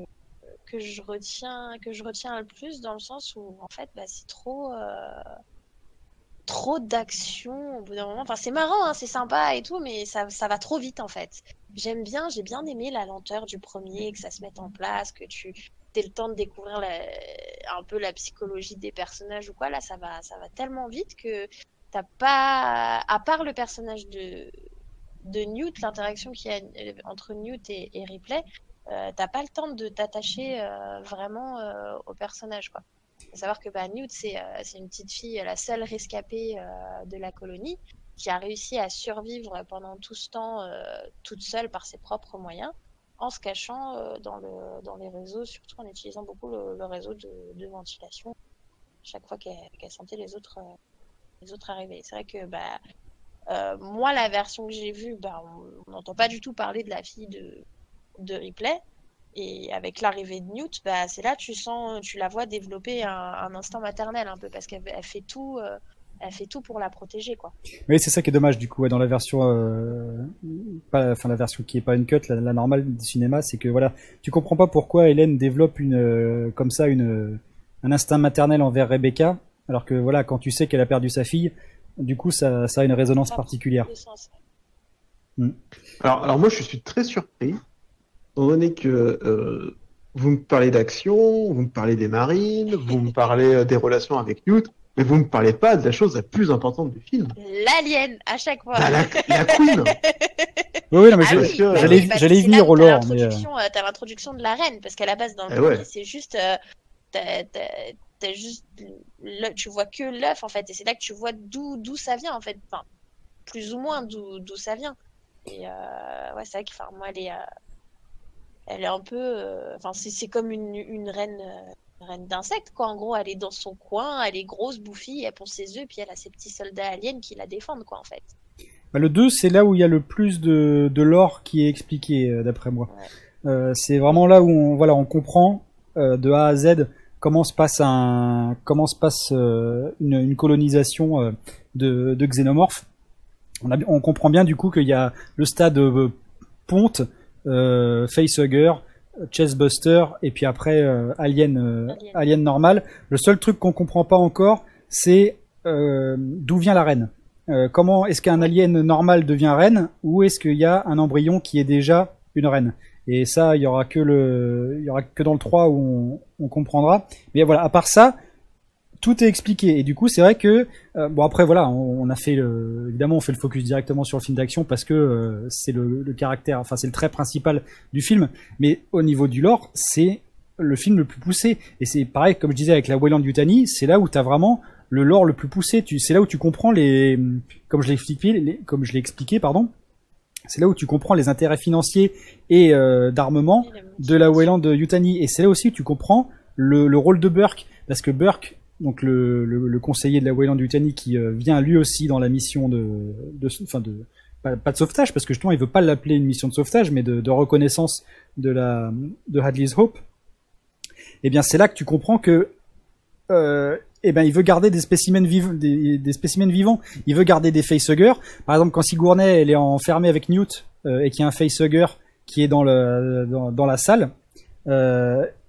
C: que je retiens, que je retiens le plus dans le sens où en fait bah, c'est trop, euh, trop d'action au bout d'un moment. Enfin c'est marrant, hein, c'est sympa et tout, mais ça, ça va trop vite en fait. J'aime bien, j'ai bien aimé la lenteur du premier, que ça se mette en place, que tu aies le temps de découvrir un peu la psychologie des personnages ou quoi. Là, ça va, ça va tellement vite que t'as pas, à part le personnage de de Newt, l'interaction qu'il y a entre Newt et Ripley, euh, t'as pas le temps de t'attacher euh, vraiment euh, au personnage, quoi. Faut savoir que bah, Newt, c'est euh, une petite fille, la seule rescapée de la colonie, qui a réussi à survivre pendant tout ce temps toute seule par ses propres moyens, en se cachant dans, le, dans les réseaux, surtout en utilisant beaucoup le, réseau de, ventilation, chaque fois qu'elle sentait les autres, les autres arriver. C'est vrai que bah, moi, la version que j'ai vue, bah, on n'entend pas du tout parler de la fille de, de Ripley. Et avec l'arrivée de Newt, bah, c'est là tu sens, tu la vois développer un, un instinct maternel un peu parce qu'elle elle fait tout, euh, elle fait tout pour la protéger quoi.
B: Oui, c'est ça qui est dommage du coup ouais, dans la version, euh, pas, enfin la version qui est pas une cut, la, la normale du cinéma, c'est que voilà, tu comprends pas pourquoi Hélène développe une, euh, comme ça, une, un instinct maternel envers Rebecca, alors que voilà, quand tu sais qu'elle a perdu sa fille, du coup ça, ça a une résonance particulière.
C: Sens.
A: Alors, alors moi, je suis très surpris, étant donné que euh, vous me parlez d'action, vous me parlez des marines, vous me parlez euh, des relations avec Newt, mais vous me parlez pas de la chose la plus importante du film.
C: L'alien à chaque fois.
A: Ah, la, la Queen
B: Oui, oui, non, mais
C: Ah oui, bah
B: j'allais,
C: oui, bah
B: venir au lore, mais euh,
C: l'introduction, t'as l'introduction de la reine, parce qu'à la base, dans le
A: Eh
C: premier,
A: ouais.
C: c'est juste, euh, t'as- t'as- t'as juste le- tu vois que l'œuf, en fait, et c'est là que tu vois d'où d'où ça vient, en fait, enfin, plus ou moins d'où d'où ça vient. Et euh, ouais, c'est vrai que, moi, est, euh, elle est un peu, euh, enfin, c'est comme une, une reine, euh, une reine d'insectes, quoi. En gros, elle est dans son coin, elle est grosse, bouffie, elle pond ses œufs, puis elle a ses petits soldats aliens qui la défendent, quoi, en fait.
B: Bah, le 2, c'est là où il y a le plus de, de lore qui est expliqué, euh, d'après moi.
C: Ouais.
B: Euh, c'est vraiment là où on, voilà, on comprend euh, de A à Z comment se passe, un, comment se passe euh, une, une colonisation de, de xénomorphes. On, a, on comprend bien du coup qu'il y a le stade ponte, euh, facehugger, chestbuster, et puis après euh, alien, euh,
C: Alien.
B: alien normal. Le seul truc qu'on comprend pas encore, c'est euh, d'où vient la reine. Euh, comment est-ce qu'un alien normal devient reine ou est-ce qu'il y a un embryon qui est déjà une reine? Et ça, il y aura que le, il y aura que dans le 3 où on, on comprendra. Mais voilà, à part ça, tout est expliqué. Et du coup, c'est vrai que euh, bon après voilà, on, on a fait le, évidemment on fait le focus directement sur le film d'action parce que euh, c'est le, le caractère, enfin c'est le trait principal du film. Mais au niveau du lore, c'est le film le plus poussé. Et c'est pareil, comme je disais avec la Wayland Yutani, c'est là où t'as vraiment le lore le plus poussé. Tu, c'est là où tu comprends les, comme je l'ai expliqué, les- comme je l'ai expliqué, pardon. C'est là où tu comprends les intérêts financiers et euh, d'armement de la Wayland Yutani. Et c'est là aussi où tu comprends le, le rôle de Burke. Parce que Burke, donc le, le, le conseiller de la Wayland Yutani, qui euh, vient lui aussi dans la mission de, enfin de, pas, de sauvetage, parce que justement il veut pas l'appeler une mission de sauvetage, mais de, reconnaissance de la de Hadley's Hope. Eh bien, c'est là que tu comprends que, euh, eh ben, il veut garder des spécimens vivants, des, spécimens vivants. Il veut garder des facehuggers. Par exemple, quand Sigourney elle est enfermée avec Newt euh, et qu'il y a un facehugger qui est dans le dans, la salle.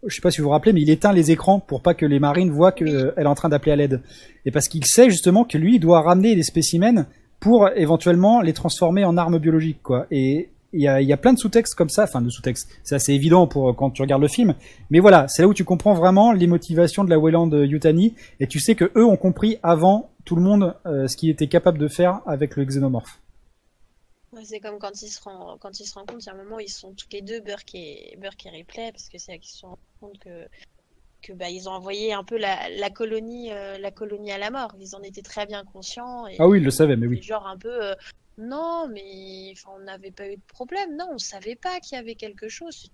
B: Je sais pas si vous vous rappelez, mais il éteint les écrans pour pas que les marines voient qu'elle est en train d'appeler à l'aide. Et parce qu'il sait justement que lui, il doit ramener des spécimens pour éventuellement les transformer en armes biologiques, quoi. Et il y a, il y a plein de sous-textes comme ça, enfin de sous-textes. C'est assez évident pour quand tu regardes le film. Mais voilà, c'est là où tu comprends vraiment les motivations de la Wayland Yutani et tu sais que eux ont compris avant tout le monde euh, ce qu'ils étaient capables de faire avec le xénomorphe.
C: C'est comme quand ils se rendent, quand ils se rendent compte, il y a un moment où ils sont tous les deux, Burke et, Burke et Ripley, parce que c'est là qu'ils se rendent compte que, que bah, ils ont envoyé un peu la, la colonie, euh, la colonie à la mort. Ils en étaient très bien conscients. Et,
B: Ah oui, ils le savaient, mais oui.
C: Genre un peu, euh, non, mais on n'avait pas eu de problème. Non, on savait pas qu'il y avait quelque chose.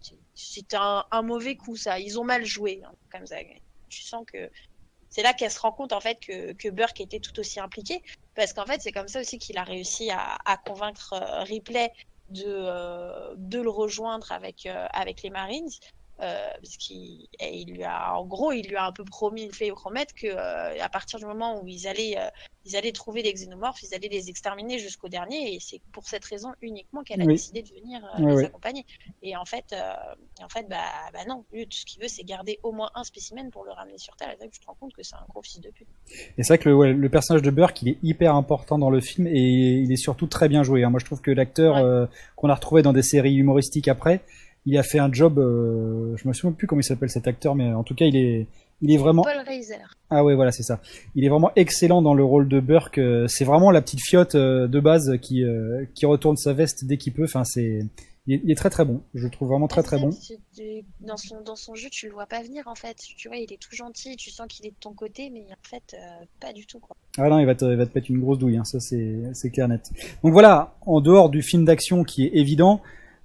C: C'est- C'était un, un mauvais coup, ça. Ils ont mal joué, hein, comme ça. Tu sens que c'est là qu'elle se rend compte en fait que, que Burke était tout aussi impliqué, parce qu'en fait c'est comme ça aussi qu'il a réussi à, convaincre euh, Ripley de, euh, de le rejoindre avec, euh, avec les Marines. Euh, parce qu'il il lui a en gros il lui a un peu promis il fait promettre que euh, à partir du moment où ils allaient euh, ils allaient trouver les xénomorphes ils allaient les exterminer jusqu'au dernier et c'est pour cette raison uniquement qu'elle a
B: Oui.
C: décidé de venir euh,
B: Ouais,
C: les accompagner et en fait et en fait bah, bah non lui tout ce qu'il veut c'est garder au moins un spécimen pour le ramener sur terre et là tu te rends compte que c'est un gros fils de pute
B: Et c'est vrai que le, ouais, le personnage de Burke, il est hyper important dans le film et il est surtout très bien joué. hein. Moi, je trouve que l'acteur
C: Ouais.
B: qu'on a retrouvé dans des séries humoristiques après, il a fait un job. euh, je me souviens plus comment il s'appelle cet acteur, mais en tout cas, il est, il est vraiment.
C: Paul Reiser
B: Ah ouais, voilà, c'est ça. Il est vraiment excellent dans le rôle de Burke. euh, C'est vraiment la petite fiotte euh, de base qui euh, qui retourne sa veste dès qu'il peut. Enfin, c'est il est, très très bon. Je le trouve vraiment très très bon.
C: dans son dans son jeu tu le vois pas venir en fait tu vois il est tout gentil tu sens qu'il est de ton côté mais en fait euh, pas du tout quoi
B: Ah non, il va te, il va te mettre une grosse douille, hein, ça c'est c'est clair net. Donc voilà, en dehors du film d'action qui est évident,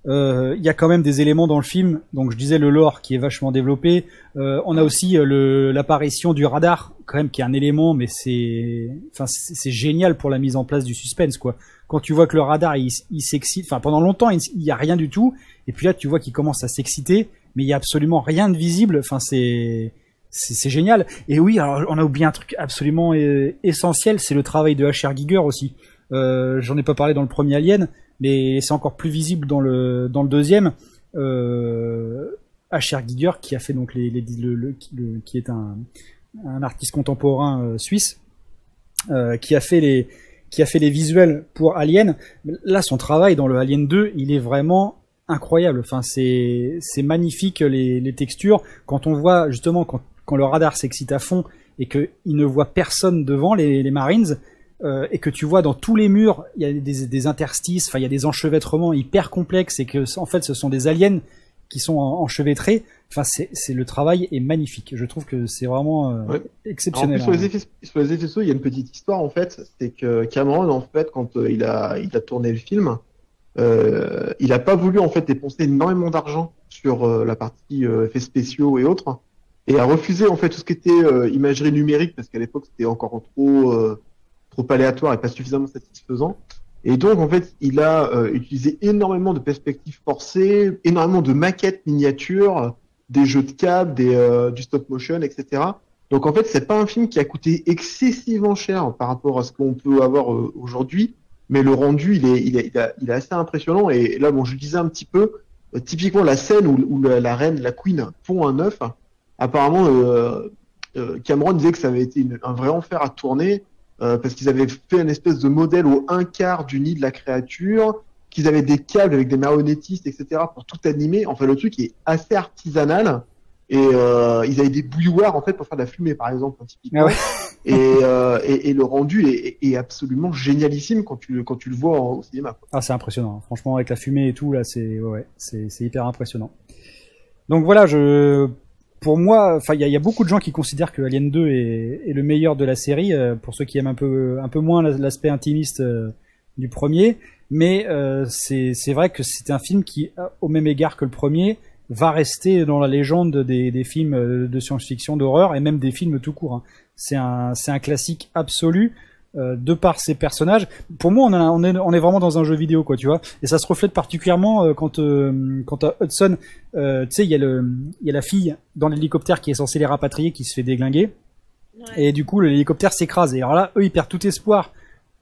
B: euh, il y a quand même des éléments dans le film. Donc je disais le lore qui est vachement développé. Euh, on a aussi euh, l'apparition du radar, quand même qui est un élément, mais c'est, enfin c'est génial pour la mise en place du suspense quoi. Quand tu vois que le radar il, s'excite, enfin pendant longtemps il, il y a rien du tout, et puis là tu vois qu'il commence à s'exciter, mais il y a absolument rien de visible. Enfin c'est c'est c'est génial. Et oui, alors on a oublié un truc absolument euh, essentiel, c'est le travail de H.R. Giger aussi. Euh, J'en ai pas parlé dans le premier Alien, mais c'est encore plus visible dans le dans le deuxième. Euh, H.R. Giger qui a fait donc les, les- le, le- le- qui est un, artiste contemporain euh, suisse, euh, qui a fait les qui a fait les visuels pour Alien. Là, son travail dans le Alien 2, il est vraiment incroyable. Enfin, c'est c'est magnifique les, les textures. Quand on voit justement quand, quand le radar s'excite à fond et qu'il ne voit personne devant les, les Marines euh, et que tu vois dans tous les murs il y a des, des interstices, enfin il y a des enchevêtrements hyper complexes et que en fait ce sont des aliens qui sont en- enchevêtrés. Enfin, c'est le travail est magnifique. Je trouve que c'est vraiment euh,
A: Ouais. En
B: exceptionnel.
A: sur les,
B: hein.
A: effets, sur les effets spéciaux, il y a une petite histoire en fait. C'est que Cameron, en fait, quand euh, il a, il a tourné le film, il a pas voulu en fait dépenser énormément d'argent sur la partie effets spéciaux et autres, et a refusé en fait tout ce qui était imagerie numérique parce qu'à l'époque c'était encore trop, trop aléatoire et pas suffisamment satisfaisant. Et donc en fait, il a euh, utilisé énormément de perspectives forcées, énormément de maquettes miniatures, des jeux de câbles, des, euh, du stop motion, etc. Donc en fait, c'est pas un film qui a coûté excessivement cher par rapport à ce qu'on peut avoir euh, aujourd'hui, mais le rendu, il est, il est, il est, il est assez impressionnant. Et là, bon, je disais un petit peu, euh, typiquement la scène où, où la, reine, la queen, fond un œuf. Apparemment, euh, euh, Cameron disait que ça avait été un vrai enfer à tourner euh, parce qu'ils avaient fait une espèce de modèle au un quart du nid de la créature, qu'ils avaient des câbles avec des marionnettistes, etc. pour tout animer. Enfin, le truc est assez artisanal. Et euh, ils avaient des bouilloires en fait pour faire de la fumée, par exemple, hein, typiquement.
B: Ah ouais.
A: et, euh, et, et le rendu est, est absolument génialissime quand tu, quand tu le vois en- au cinéma. quoi.
B: Ah, c'est impressionnant. Franchement, avec la fumée et tout, là, c'est ouais, ouais, c'est c'est hyper impressionnant. Donc voilà, je pour moi, enfin, il y a, beaucoup de gens qui considèrent que Alien 2 est, le meilleur de la série. euh, pour ceux qui aiment un peu un peu moins la- l'aspect intimiste euh, du premier, mais euh, c'est vrai que c'est un film qui, euh, au même égard que le premier, va rester dans la légende des, des films de science-fiction, d'horreur et même des films tout court. hein. C'est un un classique absolu. Euh, de par ses personnages, pour moi, on, a- on, est, on est vraiment dans un jeu vidéo, quoi, tu vois. Et ça se reflète particulièrement euh, quand, euh, quand à Hudson, euh, tu sais, il y, a le- y a la fille dans l'hélicoptère qui est censée les rapatrier, qui se fait déglinguer.
C: Ouais.
B: Et du coup, l'hélicoptère s'écrase. Et alors là, eux, ils perdent tout espoir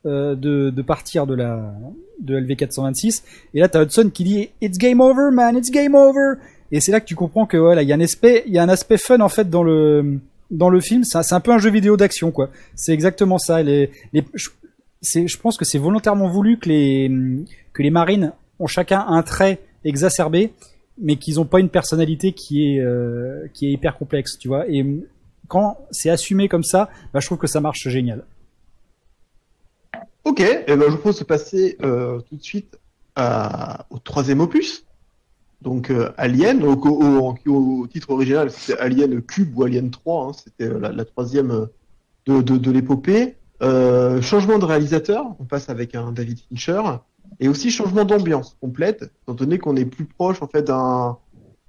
B: euh, de, de partir de la de LV426. Et là, t'as Hudson qui dit It's game over, man, it's game over. Et c'est là que tu comprends que voilà, il y a un aspect, il y a un aspect fun en fait dans le dans le film. C'est un- peu un jeu vidéo d'action, quoi. C'est exactement ça. Je, pense que c'est volontairement voulu que les que les marines ont chacun un trait exacerbé, mais qu'ils n'ont pas une personnalité qui est euh, qui est hyper complexe, tu vois. Et quand c'est assumé comme ça, bah, je trouve que ça marche génial.
A: Ok, et ben, je propose de passer euh, tout de suite au troisième opus. Donc euh, Alien, au, au- au titre original, c'était Alien Cube ou Alien 3, hein, c'était la, la troisième de, de, de l'épopée. Euh, changement de réalisateur, on passe avec un David Fincher, et aussi changement d'ambiance complète, étant donné qu'on est plus proche en fait d'un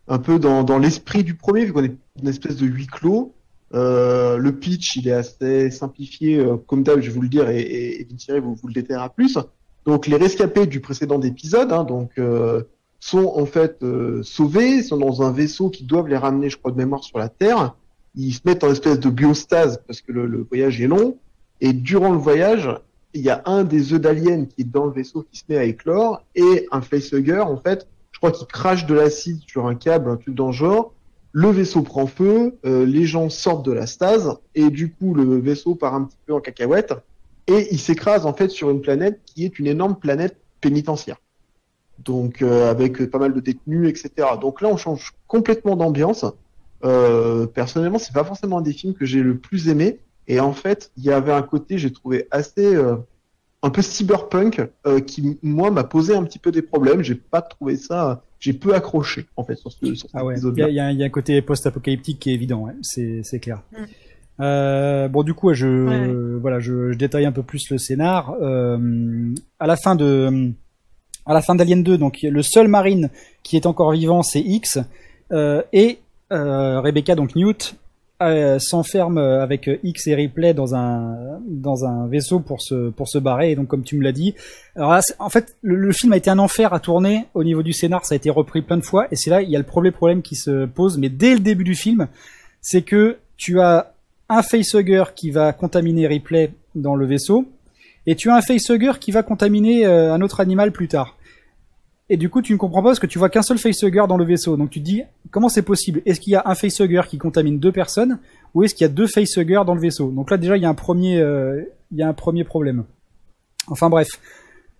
A: un peu dans, dans l'esprit du premier, vu qu'on est une espèce de huis clos. Euh, le pitch, il est assez simplifié, euh, comme d'hab, je vais vous le dire, et, et, vous, vous le détaillera plus. Donc les rescapés du précédent épisode, hein, donc euh, sont en fait euh, sauvés, sont dans un vaisseau qui doivent les ramener, je crois de mémoire, sur la Terre. Ils se mettent en espèce de biostase parce que le, le voyage est long. Et durant le voyage, il y a un des œufs d'alien qui est dans le vaisseau qui se met à éclore et un facehugger, en fait, je crois qu'il crache de l'acide sur un câble, un truc dans le vaisseau prend feu, euh, les gens sortent de la stase et du coup le vaisseau part un petit peu en cacahuète et il s'écrase en fait sur une planète qui est une énorme planète pénitentiaire. Donc euh, avec pas mal de détenus, etc. Donc là on change complètement d'ambiance. Euh, personnellement, c'est pas forcément un des films que j'ai le plus aimé. Et en fait, il y avait un côté, j'ai trouvé assez euh, un peu cyberpunk euh, qui moi m'a posé un petit peu des problèmes. J'ai pas trouvé ça, j'ai peu accroché en fait sur ce sur
B: Ah ouais, il y, a- il y a il y a un côté post-apocalyptique qui est évident, ouais, c'est clair.
C: Mm.
B: Euh, bon, du coup, je
C: Ouais.
B: voilà, je, je détaille un peu plus le scénar. Euh, à la fin de à la fin d'Alien 2, donc le seul marine qui est encore vivant, c'est X, euh, et euh, Rebecca, donc Newt, euh, s'enferme avec X et Ripley dans un dans un vaisseau pour se pour se barrer. Et donc, comme tu me l'as dit, alors là, en fait, le, film a été un enfer à tourner au niveau du scénar, ça a été repris plein de fois, et c'est là il y a le premier problème qui se pose. Mais dès le début du film, c'est que tu as un facehugger qui va contaminer Ripley dans le vaisseau, et tu as un facehugger qui va contaminer un autre animal plus tard. Et du coup, tu ne comprends pas parce que tu vois qu'un seul facehugger dans le vaisseau. Donc tu te dis, comment c'est possible? Est-ce qu'il y a un facehugger qui contamine deux personnes ou est-ce qu'il y a deux facehuggers dans le vaisseau? Donc là, déjà, il y a un premier, euh, il y a un premier problème. Enfin bref,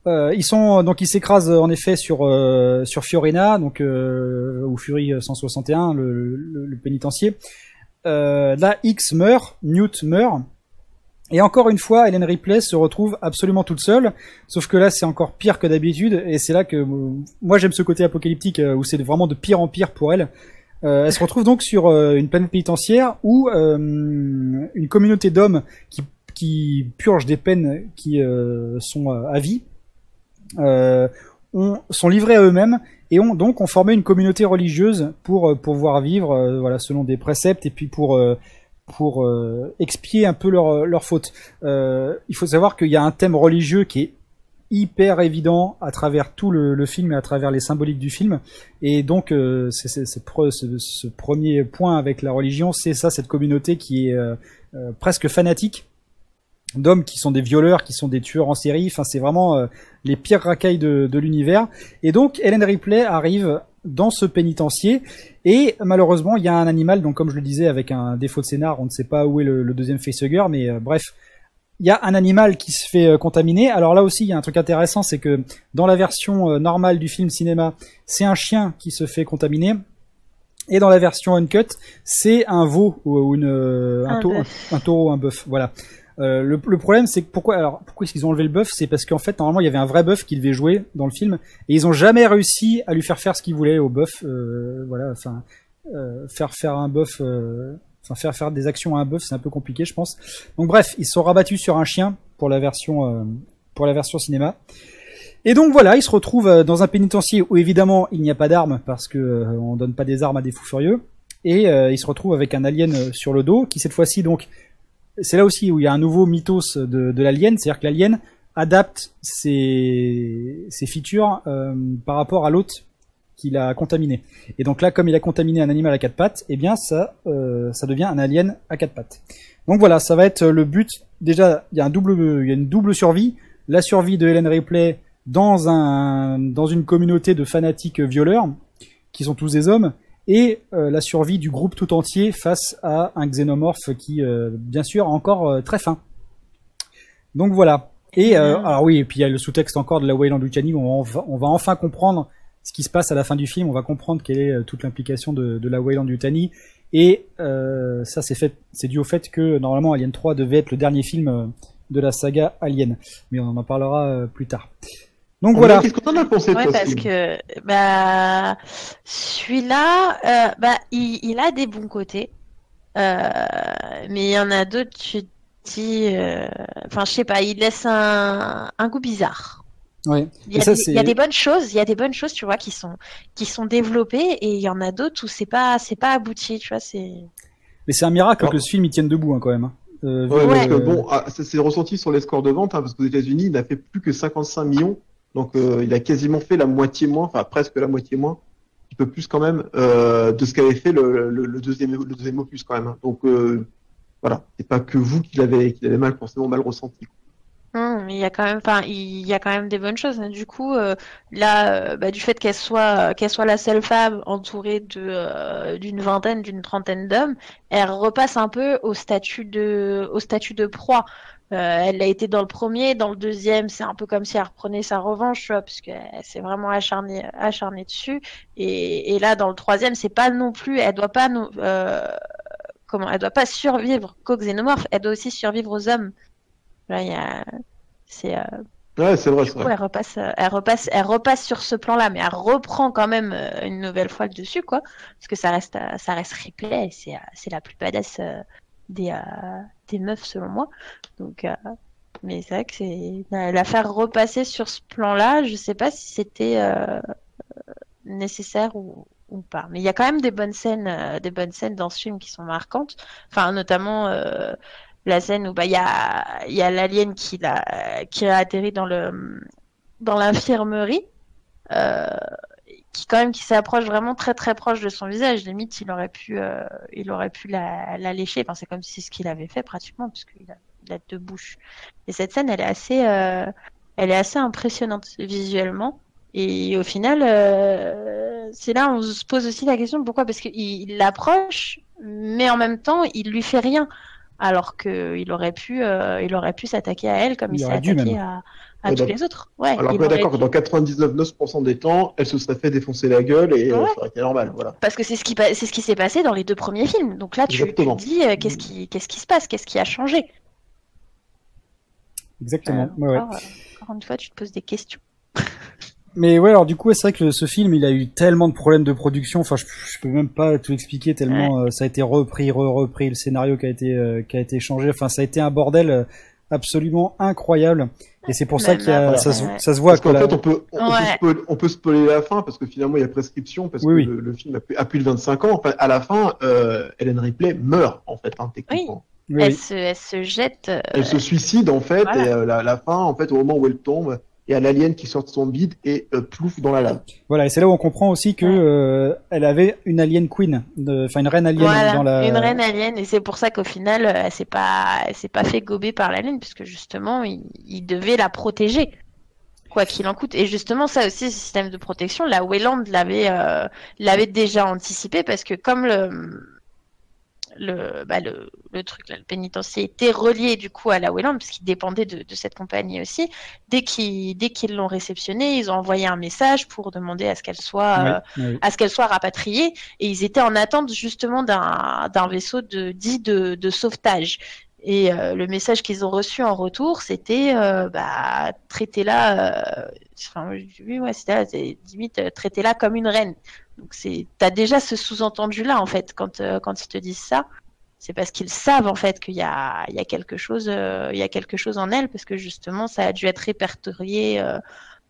B: Euh, ils sont donc ils s'écrasent en effet sur euh, sur Fiorina, donc euh, ou Fury 161, le, le, le pénitencier. Euh, là, X meurt, Newt meurt. Et encore une fois, Helen Ripley se retrouve absolument toute seule, sauf que là c'est encore pire que d'habitude, et c'est là que euh, moi j'aime ce côté apocalyptique euh, où c'est vraiment de pire en pire pour elle. Euh, elle se retrouve donc sur une planète pénitentiaire où une communauté d'hommes qui, qui purgent des peines qui sont à vie ont, sont livrés à eux-mêmes et ont donc ont formé une communauté religieuse pour pouvoir vivre voilà selon des préceptes et puis pour pour euh, expier un peu leur leur faute. Euh, il faut savoir qu'il y a un thème religieux qui est hyper évident à travers tout le, film et à travers les symboliques du film et donc euh, ce, premier point avec la religion c'est ça cette communauté qui est euh, euh, presque fanatique d'hommes qui sont des violeurs, qui sont des tueurs en série. Enfin, c'est vraiment euh, les pires racailles de, de l'univers. Et donc, Helen Ripley arrive dans ce pénitencier et malheureusement, il y a un animal. Donc, comme je le disais, avec un défaut de scénar, on ne sait pas où est le, le deuxième facehugger, mais euh, bref. Il y a un animal qui se fait euh, contaminer. Alors là aussi, il y a un truc intéressant, c'est que dans la version euh, normale du film cinéma, c'est un chien qui se fait contaminer. Et dans la version uncut, c'est un veau ou, ou une, un,
C: Un
B: tau-
C: bœuf.
B: un taureau, un bœuf. Voilà. Euh, le, problème, c'est que pourquoi alors pourquoi est-ce qu'ils ont enlevé le bœuf? C'est parce qu'en fait, normalement, il y avait un vrai bœuf qui devait jouer dans le film, et ils ont jamais réussi à lui faire faire ce qu'ils voulaient au bœuf. Euh, voilà, enfin, euh, faire faire un bœuf, euh, enfin faire faire des actions à un bœuf, c'est un peu compliqué, je pense. Donc bref, ils se sont rabattus sur un chien pour la version euh, pour la version cinéma. Et donc voilà, ils se retrouvent dans un pénitencier où évidemment il n'y a pas d'armes parce que on donne pas des armes à des fous furieux. Et ils se retrouvent avec un alien sur le dos qui cette fois-ci donc c'est là aussi où il y a un nouveau mythos de, de l'alien, c'est-à-dire que l'alien adapte ses, ses features euh, par rapport à l'autre qu'il a contaminé. Et donc là, comme il a contaminé un animal à quatre pattes, eh bien ça, euh, ça devient un alien à quatre pattes. Donc voilà, ça va être le but. Déjà, il y a il y a une double survie. La survie de Helen Ripley dans un, dans une communauté de fanatiques violeurs qui sont tous des hommes, et euh, la survie du groupe tout entier face à un xénomorphe qui, euh, bien sûr, est encore euh, très fin. Donc voilà. Et alors oui, et puis il y a le sous-texte encore de la Wayland Luciani où on va, on va enfin comprendre ce qui se passe à la fin du film. On va comprendre quelle est toute l'implication de, de la Wayland Yutani. Et ça, c'est dû au fait que normalement Alien 3 devait être le dernier film de la saga Alien, mais on en parlera plus tard. Donc voilà.
A: Qu'est-ce que t'en as pensé,
C: Ouais,
A: toi,
C: parce que bah celui-là, euh, bah il, il a des bons côtés, Euh, mais il y en a d'autres. Tu te dis, euh, enfin je sais pas, il laisse un, un goût bizarre.
B: Ouais.
C: Il y, a
B: ça,
C: des, il y a
B: c'est-
C: des bonnes choses, il y a des bonnes choses, tu vois, qui sont qui sont développées, et il y en a d'autres où c'est pas c'est pas abouti, tu vois, c'est.
B: Mais c'est un miracle
A: Alors-
B: que ce film il tienne debout hein, quand même. hein. Euh,
A: Ouais,
B: que-
A: parce que bon, ah, ça s'est ressenti sur les scores de vente, hein, parce qu'aux États-Unis, il n'a fait plus que 55 millions, donc euh, il a quasiment fait la moitié moins, enfin presque la moitié moins, un peu plus quand même, euh, de ce qu'avait fait le, deuxième, le deuxième opus quand même. hein. Donc euh, voilà, c'est pas que vous qui l'avez, mal forcément mal ressenti.
C: Il y a quand même, enfin, il y a quand même des bonnes choses. hein. Du coup, euh, là, bah, du fait qu'elle soit, qu'elle soit la seule femme entourée d'une vingtaine, d'une trentaine d'hommes, elle repasse un peu au statut de, au statut de proie. Euh, elle a été dans le premier, dans le deuxième, c'est un peu comme si elle reprenait sa revanche, tu vois, parce qu'elle s'est vraiment acharnée, acharnée dessus. Et, et là, dans le troisième, c'est pas non plus, elle doit pas nous, euh, comment, elle doit pas survivre qu'aux xénomorphes, elle doit aussi survivre aux hommes. Là, il y a, c'est, euh,
A: Ouais, c'est vrai,
C: du
A: c'est
C: coup,
A: vrai.
C: elle repasse, euh, elle repasse, elle repasse sur ce plan-là, mais elle reprend quand même euh, une nouvelle fois le dessus, quoi, parce que ça reste, euh, ça reste Ripley, c'est, euh, c'est la plus badass euh, des, euh, des meufs selon moi. Donc, euh, mais c'est vrai que c'est la faire repasser sur ce plan-là, je sais pas si c'était euh, nécessaire ou, ou pas. Mais il y a quand même des bonnes scènes, euh, des bonnes scènes dans ce film qui sont marquantes. Enfin, notamment euh, la scène où bah il y a, y a l'alien qui l'a, qui a atterri dans le, dans l'infirmerie. Qui quand même qui s'approche vraiment très très proche de son visage. Limite il aurait pu euh, il aurait pu la, la lécher. Enfin c'est comme si c'est ce qu'il avait fait pratiquement puisqu'il a, il a deux bouches. Et cette scène elle est assez euh, elle est assez impressionnante visuellement. Et au final euh, c'est là on se pose aussi la question pourquoi? Parce qu'il il l'approche mais en même temps il lui fait rien alors que il aurait pu euh, il aurait pu s'attaquer à elle comme
B: Il
C: il, s'est attaqué
B: même.
C: à, à
A: Ouais,
C: tous
A: donc-
C: les autres ouais
A: Alors d'accord que
C: dû.
A: dans 99% des temps, elle se serait fait défoncer la gueule et euh,
C: Ouais.
A: ça aurait été normal, voilà.
C: Parce que c'est ce qui c'est ce qui s'est passé dans les deux premiers films. Donc là, tu, te dis euh, qu'est-ce qui qu'est-ce qui se passe, qu'est-ce qui a changé?
B: Exactement.
C: Euh,
B: ouais, ouais.
C: encore, encore une fois, tu te poses des questions.
B: Mais ouais, alors du coup, c'est vrai que ce film, il a eu tellement de problèmes de production. Enfin, je, je peux même pas tout expliquer tellement euh, ça a été repris, re repris, le scénario qui a été euh, qui a été changé. Enfin, ça a été un bordel euh, absolument incroyable. Et c'est pour ça
C: Même
B: qu'il y a,
C: après,
B: ça, se,
C: ouais.
B: ça se voit
A: Parce
B: que
A: qu'en
B: la-
A: fait, on peut, on,
C: Ouais.
A: peut spoiler, on peut spoiler la fin parce que finalement il y a prescription parce
B: Oui,
A: que
B: oui.
A: Le, le film a plus, a plus de 25 ans. Enfin, à la fin, euh, Helen Ripley meurt en fait, hein, techniquement.
B: Oui,
C: elle,
B: oui.
C: se, elle se jette. euh,
A: Elle se suicide en fait
C: Voilà.
A: et euh, la, la fin, en fait, au moment où elle tombe, il y a l'alien qui sort de son bide et euh, plouf dans la lave.
B: Voilà, et c'est là où on comprend aussi que euh, elle avait une alien queen, de- enfin une reine alien
C: voilà,
B: dans la.
C: une reine alien, et c'est pour ça qu'au final, euh, elle s'est pas, elle s'est pas fait gober par l'alien, puisque justement, il, il devait la protéger, quoi qu'il en coûte. Et justement, ça aussi, ce système de protection, la Wayland l'avait, euh, l'avait déjà anticipé, parce que comme le, le, bah, le, le truc, là, le pénitencier était relié du coup à la Wayland, parce qu'il dépendait de, de cette compagnie aussi. Dès qu'ils, dès qu'ils l'ont réceptionnée, ils ont envoyé un message pour demander à ce qu'elle soit, euh, à ce qu'elle soit rapatriée et ils étaient en attente justement d'un d'un vaisseau de dit de, de sauvetage. Et euh, le message qu'ils ont reçu en retour, c'était euh, bah traitez-la, euh, enfin oui ouais c'était limite euh, traitez-la comme une reine. Donc c'est t'as déjà ce sous-entendu là en fait quand euh, quand ils te disent ça, c'est parce qu'ils savent en fait qu'il y a il y a quelque chose euh, il y a quelque chose en elle parce que justement ça a dû être répertorié euh,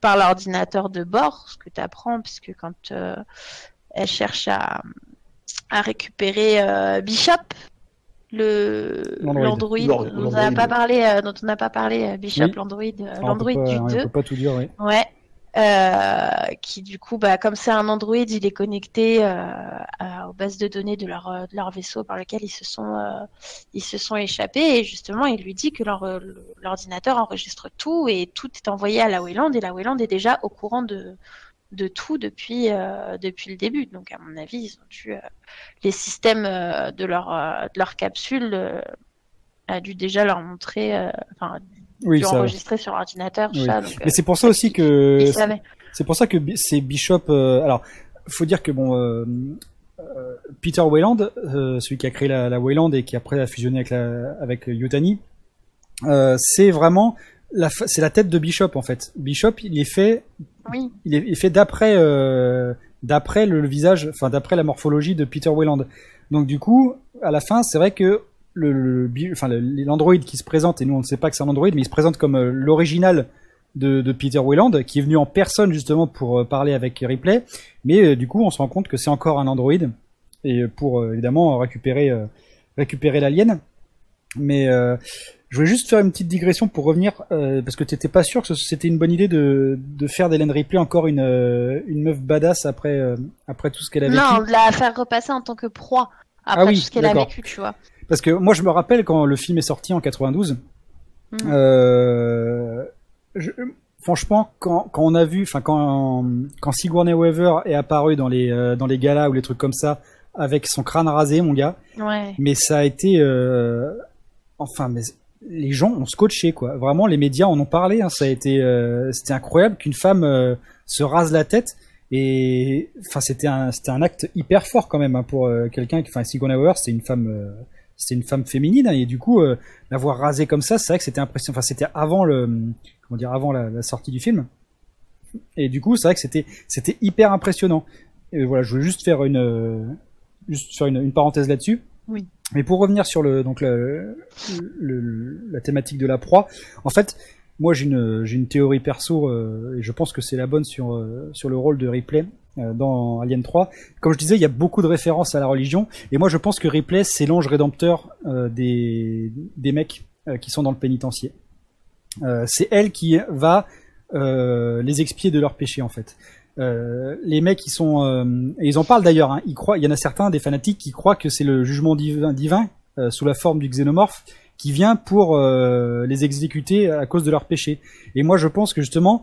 C: par l'ordinateur de bord, ce que tu apprends, puisque quand elle cherche à, à récupérer Bishop, le
B: L'android.
C: dont on n'a pas parlé, dont on n'a pas parlé, Bishop, l'android, du
B: on
C: 2.
B: peut pas tout dire, oui.
C: Ouais. Euh, qui du coup, bah, comme c'est un Android, il est connecté euh, à- aux bases de données de leur, euh, de leur vaisseau par lequel ils se sont, euh, ils se sont échappés. Et justement, il lui dit que euh, l'ordinateur enregistre tout et tout est envoyé à la Wayland. Et la Wayland est déjà au courant de, de tout depuis, depuis le début. Donc, à mon avis, ils ont dû, les systèmes de leur, de leur capsule a dû déjà leur montrer, enfin,
B: Oui, ça.
C: enregistrer sur l'ordinateur,
B: Oui.
C: Donc,
B: Mais c'est pour ça aussi que
C: euh.
B: C'est pour ça que c'est Bishop. euh, alors, faut dire que bon, euh, euh, Peter Wayland, euh, celui qui a créé la, la Wayland et qui après a fusionné avec, la, avec Yutani, euh, c'est vraiment c'est la tête de Bishop en fait. Bishop, il est fait,
C: Oui.
B: il est, il est fait d'après, euh, d'après le, le visage, enfin d'après la morphologie de Peter Wayland. Donc du coup, à la fin, c'est vrai que le, le, enfin l'androïde qui se présente et nous on ne sait pas que c'est un androïde, mais il se présente comme euh, l'original de, de Peter Wayland, qui est venu en personne justement pour euh, parler avec Ripley. Mais euh, du coup, on se rend compte que c'est encore un androïde et pour évidemment récupérer récupérer l'alien. Mais euh, je voulais juste faire une petite digression pour revenir euh, parce que t'étais pas sûr que c'était une bonne idée de, de faire d'Hélène Ripley encore une euh, une meuf badass après euh, après tout ce qu'elle a vécu.
C: Non, de la faire repasser en tant que proie après
B: Ah oui,
C: tout ce qu'elle a vécu, tu vois.
B: Parce que moi je me rappelle quand le film est sorti en 92.
C: Mhm.
B: Euh, je- franchement, quand, quand on a vu, enfin quand quand Sigourney Weaver est apparu dans les euh, dans les galas ou les trucs comme ça avec son crâne rasé, mon gars,
C: Ouais.
B: mais ça a été, euh, enfin, mais les gens ont scotché quoi. Vraiment, les médias en ont parlé. Hein. Ça a été, euh, c'était incroyable qu'une femme se rase la tête. Et enfin, c'était un, c'était un acte hyper fort quand même hein, pour quelqu'un. Enfin, Sigourney Weaver, c'est une femme, c'était une femme féminine hein, et du coup, euh, l'avoir rasée comme ça, c'est vrai que c'était impressionnant. Enfin, c'était avant le, comment dire, avant la, la sortie du film. Et du coup, c'est vrai que c'était, c'était hyper impressionnant. Et voilà, je voulais juste faire une, euh, juste faire une, une parenthèse là-dessus.
C: Oui.
B: Mais pour revenir sur le donc le, le- la thématique de la proie, en fait, moi j'ai une j'ai une théorie perso euh, et je pense que c'est la bonne sur euh, sur le rôle de Ripley dans Alien 3. Comme je disais, il y a beaucoup de références à la religion et moi je pense que Ripley c'est l'ange rédempteur euh, des des mecs euh, qui sont dans le pénitencier. Euh, c'est elle qui va euh, les expier de leurs péchés en fait. Euh, les mecs ils sont euh, et ils en parlent d'ailleurs hein, il y en a certains des fanatiques qui croient que c'est le jugement divin, divin euh, sous la forme du xénomorphe qui vient pour euh, les exécuter à cause de leurs péchés et moi je pense que justement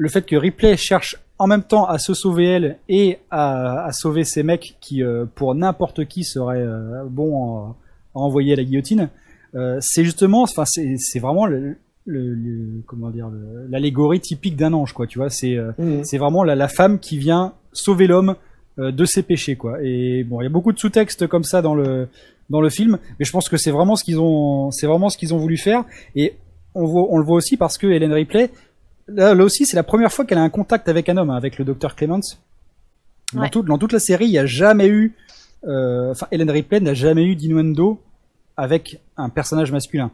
B: le fait que Ripley cherche en même temps à se sauver elle et à, à sauver ces mecs qui euh, pour n'importe qui seraient euh, bons à, envoyer à la guillotine euh, c'est justement enfin c'est vraiment le, le- le- comment dire l'allégorie typique d'un ange quoi tu vois c'est euh, c'est vraiment la, la femme qui vient sauver l'homme de ses péchés quoi. Et bon il y a beaucoup de sous-textes comme ça dans le dans le film mais je pense que c'est vraiment ce qu'ils ont c'est vraiment ce qu'ils ont voulu faire. Et on voit on le voit aussi parce que Hélène Ripley là, là aussi c'est la première fois qu'elle a un contact avec un homme hein, avec le docteur Clements dans,
C: Ouais.
B: toute- dans toute la série il n'y a jamais eu euh, enfin Hélène Ripley n'a jamais eu d'innuendo avec un personnage masculin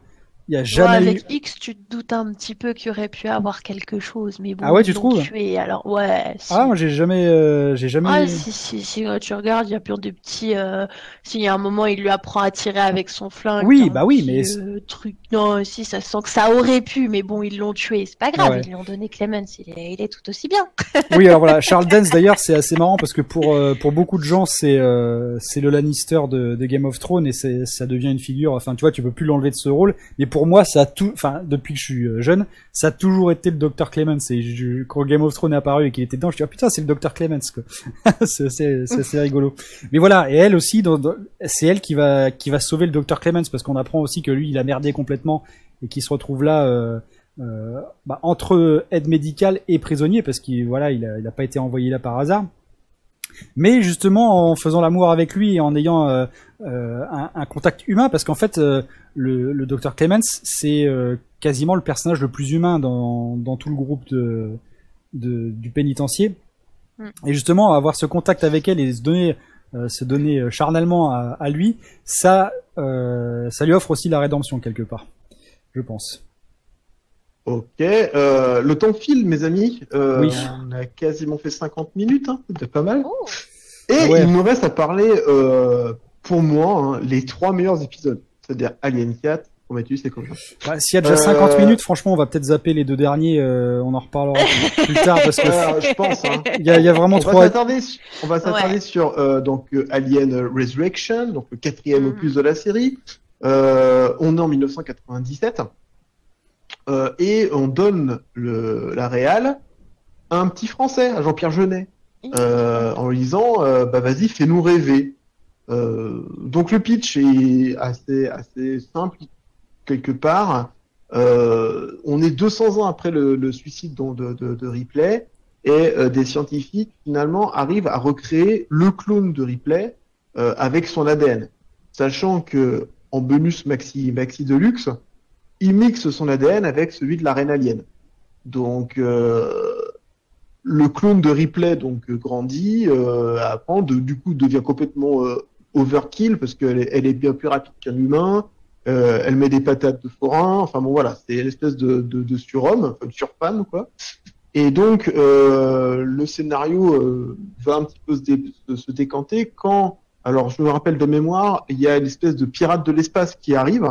B: il y a
C: Ouais,
B: jamais eu
C: avec X, tu te doutes un petit peu qu'il aurait pu avoir quelque chose, mais bon,
B: Ah ouais, tu
C: ils l'ont
B: trouves
C: tué, alors ouais. si.
B: ah moi j'ai jamais euh, j'ai jamais
C: Ah, si, si, si, tu regardes, il y a plein de petits. Euh... S'il y a un moment, il lui apprend à tirer avec son flingue.
B: Oui, bah oui,
C: petit,
B: mais-
C: euh, truc. Non, si, ça sent que ça aurait pu, mais bon, ils l'ont tué. C'est pas grave,
B: Ouais.
C: ils lui ont donné Clemens. Il est, il est tout aussi bien.
B: Oui, alors voilà, Charles Dance d'ailleurs, c'est assez marrant parce que pour euh, pour beaucoup de gens, c'est euh, c'est le Lannister de, de Game of Thrones et ça devient une figure. Enfin, tu vois, tu peux plus l'enlever de ce rôle. Mais pour moi, ça a tout. Enfin, depuis que je suis euh, jeune, ça a toujours été le Dr Clemens. Et je- quand Game of Thrones est apparu et qu'il était dedans, je dis ah putain, c'est le Dr Clemens quoi. c'est rigolo. Mais voilà, et elle aussi, c'est elle qui va qui va sauver le Dr Clemens parce qu'on apprend aussi que lui, il a merdé complètement et qu'il se retrouve là. Euh, euh, bah, entre aide médicale et prisonnier parce qu'il voilà il a, pas été envoyé là par hasard mais justement en faisant l'amour avec lui et en ayant un, un contact humain parce qu'en fait euh, le, le docteur Clemens c'est euh, quasiment le personnage le plus humain dans, dans tout le groupe de, de du pénitencier
C: Mm.
B: et justement avoir ce contact avec elle et se donner euh, se donner euh, charnellement à, à lui ça euh, ça lui offre aussi la rédemption quelque part je pense
A: Ok, euh, le temps file, mes amis. Euh,
B: Oui.
A: On a quasiment fait 50 minutes, hein, c'était pas mal.
D: Oh.
A: Et
B: Ouais.
A: il nous reste à parler, euh, pour moi, hein, les trois meilleurs épisodes. C'est-à-dire Alien 4, Prometheus et.
B: Bah, S'il y a déjà
A: Euh,
B: 50 minutes, franchement, on va peut-être zapper les deux derniers. euh, on en reparlera plus tard parce que
A: Euh, je pense. Hein.
B: il y a, il y a vraiment
A: On va s'attarder on va s'attarder
C: Ouais.
A: sur euh, donc euh, Alien Resurrection, donc le quatrième
C: Mhm.
A: opus de la série. Euh, on est en 1997 euh, et on donne le, la réal à un petit Français, à Jean-Pierre Jeunet, euh, en lui disant euh, bah vas-y fais-nous rêver. Euh, donc le pitch est assez assez simple quelque part. Euh, on est 200 ans après le, suicide de, de, de Ripley et euh, des scientifiques finalement arrivent à recréer le clone de Ripley avec son ADN, sachant que en bonus maxi maxi deluxe, il mixe son ADN avec celui de la reine alien. Donc, le clone de Ripley donc grandit, apprend, de, du coup devient complètement overkill parce qu'elle est, bien plus rapide qu'un humain. Euh, elle met des patates de forain. Enfin bon voilà, c'est une espèce de, de, de surhomme, de surfemme quoi. Et donc euh, le scénario euh, va un petit peu se- se décanter quand, alors je me rappelle de mémoire, il y a une espèce de pirate de l'espace qui arrive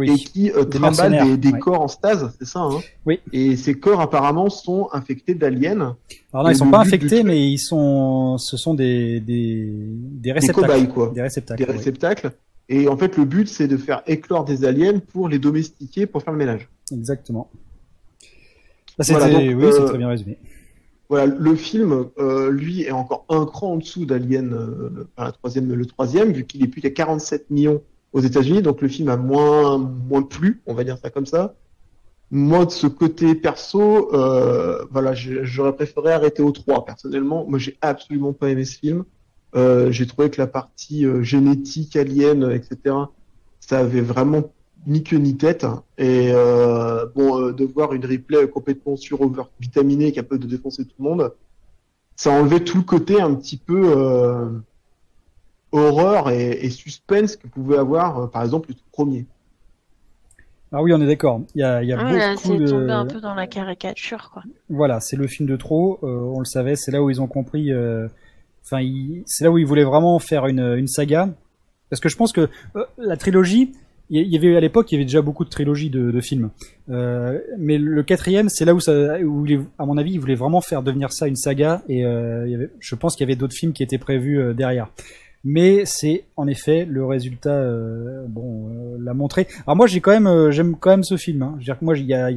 A: et qui euh,
B: Des
A: trimballe
B: mercenaires,
A: des, des
B: ouais.
A: corps en stase, c'est ça hein?
B: Oui.
A: Et ces corps apparemment sont infectés d'aliens,
B: Alors non, ils sont
A: le
B: pas infectés, mais ils sont, ce sont des des des
A: des
B: réceptacles.
A: cobayes quoi.
B: Des réceptacles.
A: des réceptacles. Et en fait, le but, c'est de faire éclore des aliens pour les domestiquer, pour faire le ménage.
B: Exactement. Bah,
A: Voilà, donc,
B: oui, c'est
A: euh,
B: très bien résumé.
A: Voilà, le film, euh, lui, est encore un cran en dessous d'Alien, euh, enfin, le troisième, vu qu'il est plus qu'à 47 millions aux États-Unis, donc le film a moins, moins plu, on va dire ça comme ça. Moi, de ce côté perso, euh, voilà, j'aurais préféré arrêter au 3, personnellement. Moi, j'ai absolument pas aimé ce film. Euh, j'ai trouvé que la partie euh, génétique, alien, etc., ça avait vraiment ni queue ni tête. Et euh, bon, euh, de voir une replay complètement sur-vitaminée capable de défoncer tout le monde, ça enlevait tout le côté un petit peu euh, horreur et, et suspense que pouvait avoir, euh, par exemple, le tout premier.
B: Ah oui, on est d'accord. Il y a, il y a beaucoup de.
C: tombé un peu dans la caricature, quoi.
B: Voilà, c'est le film de trop. euh, on le savait. C'est là où ils ont compris. euh, Enfin, ils- c'est là où ils voulaient vraiment faire une, une saga. Parce que je pense que euh, la trilogie, il y- avait à l'époque, il y avait déjà beaucoup de trilogies de, de films. Euh, mais le quatrième, c'est là où ça, où il est- à mon avis, ils voulaient vraiment faire devenir ça une saga. Et euh, il y avait, je pense qu'il y avait d'autres films qui étaient prévus euh, derrière. Mais c'est en effet le résultat, euh, bon, euh, l'a montré. Alors moi, j'ai quand même, euh, j'aime quand même ce film. Hein. Je veux dire que moi, il y a,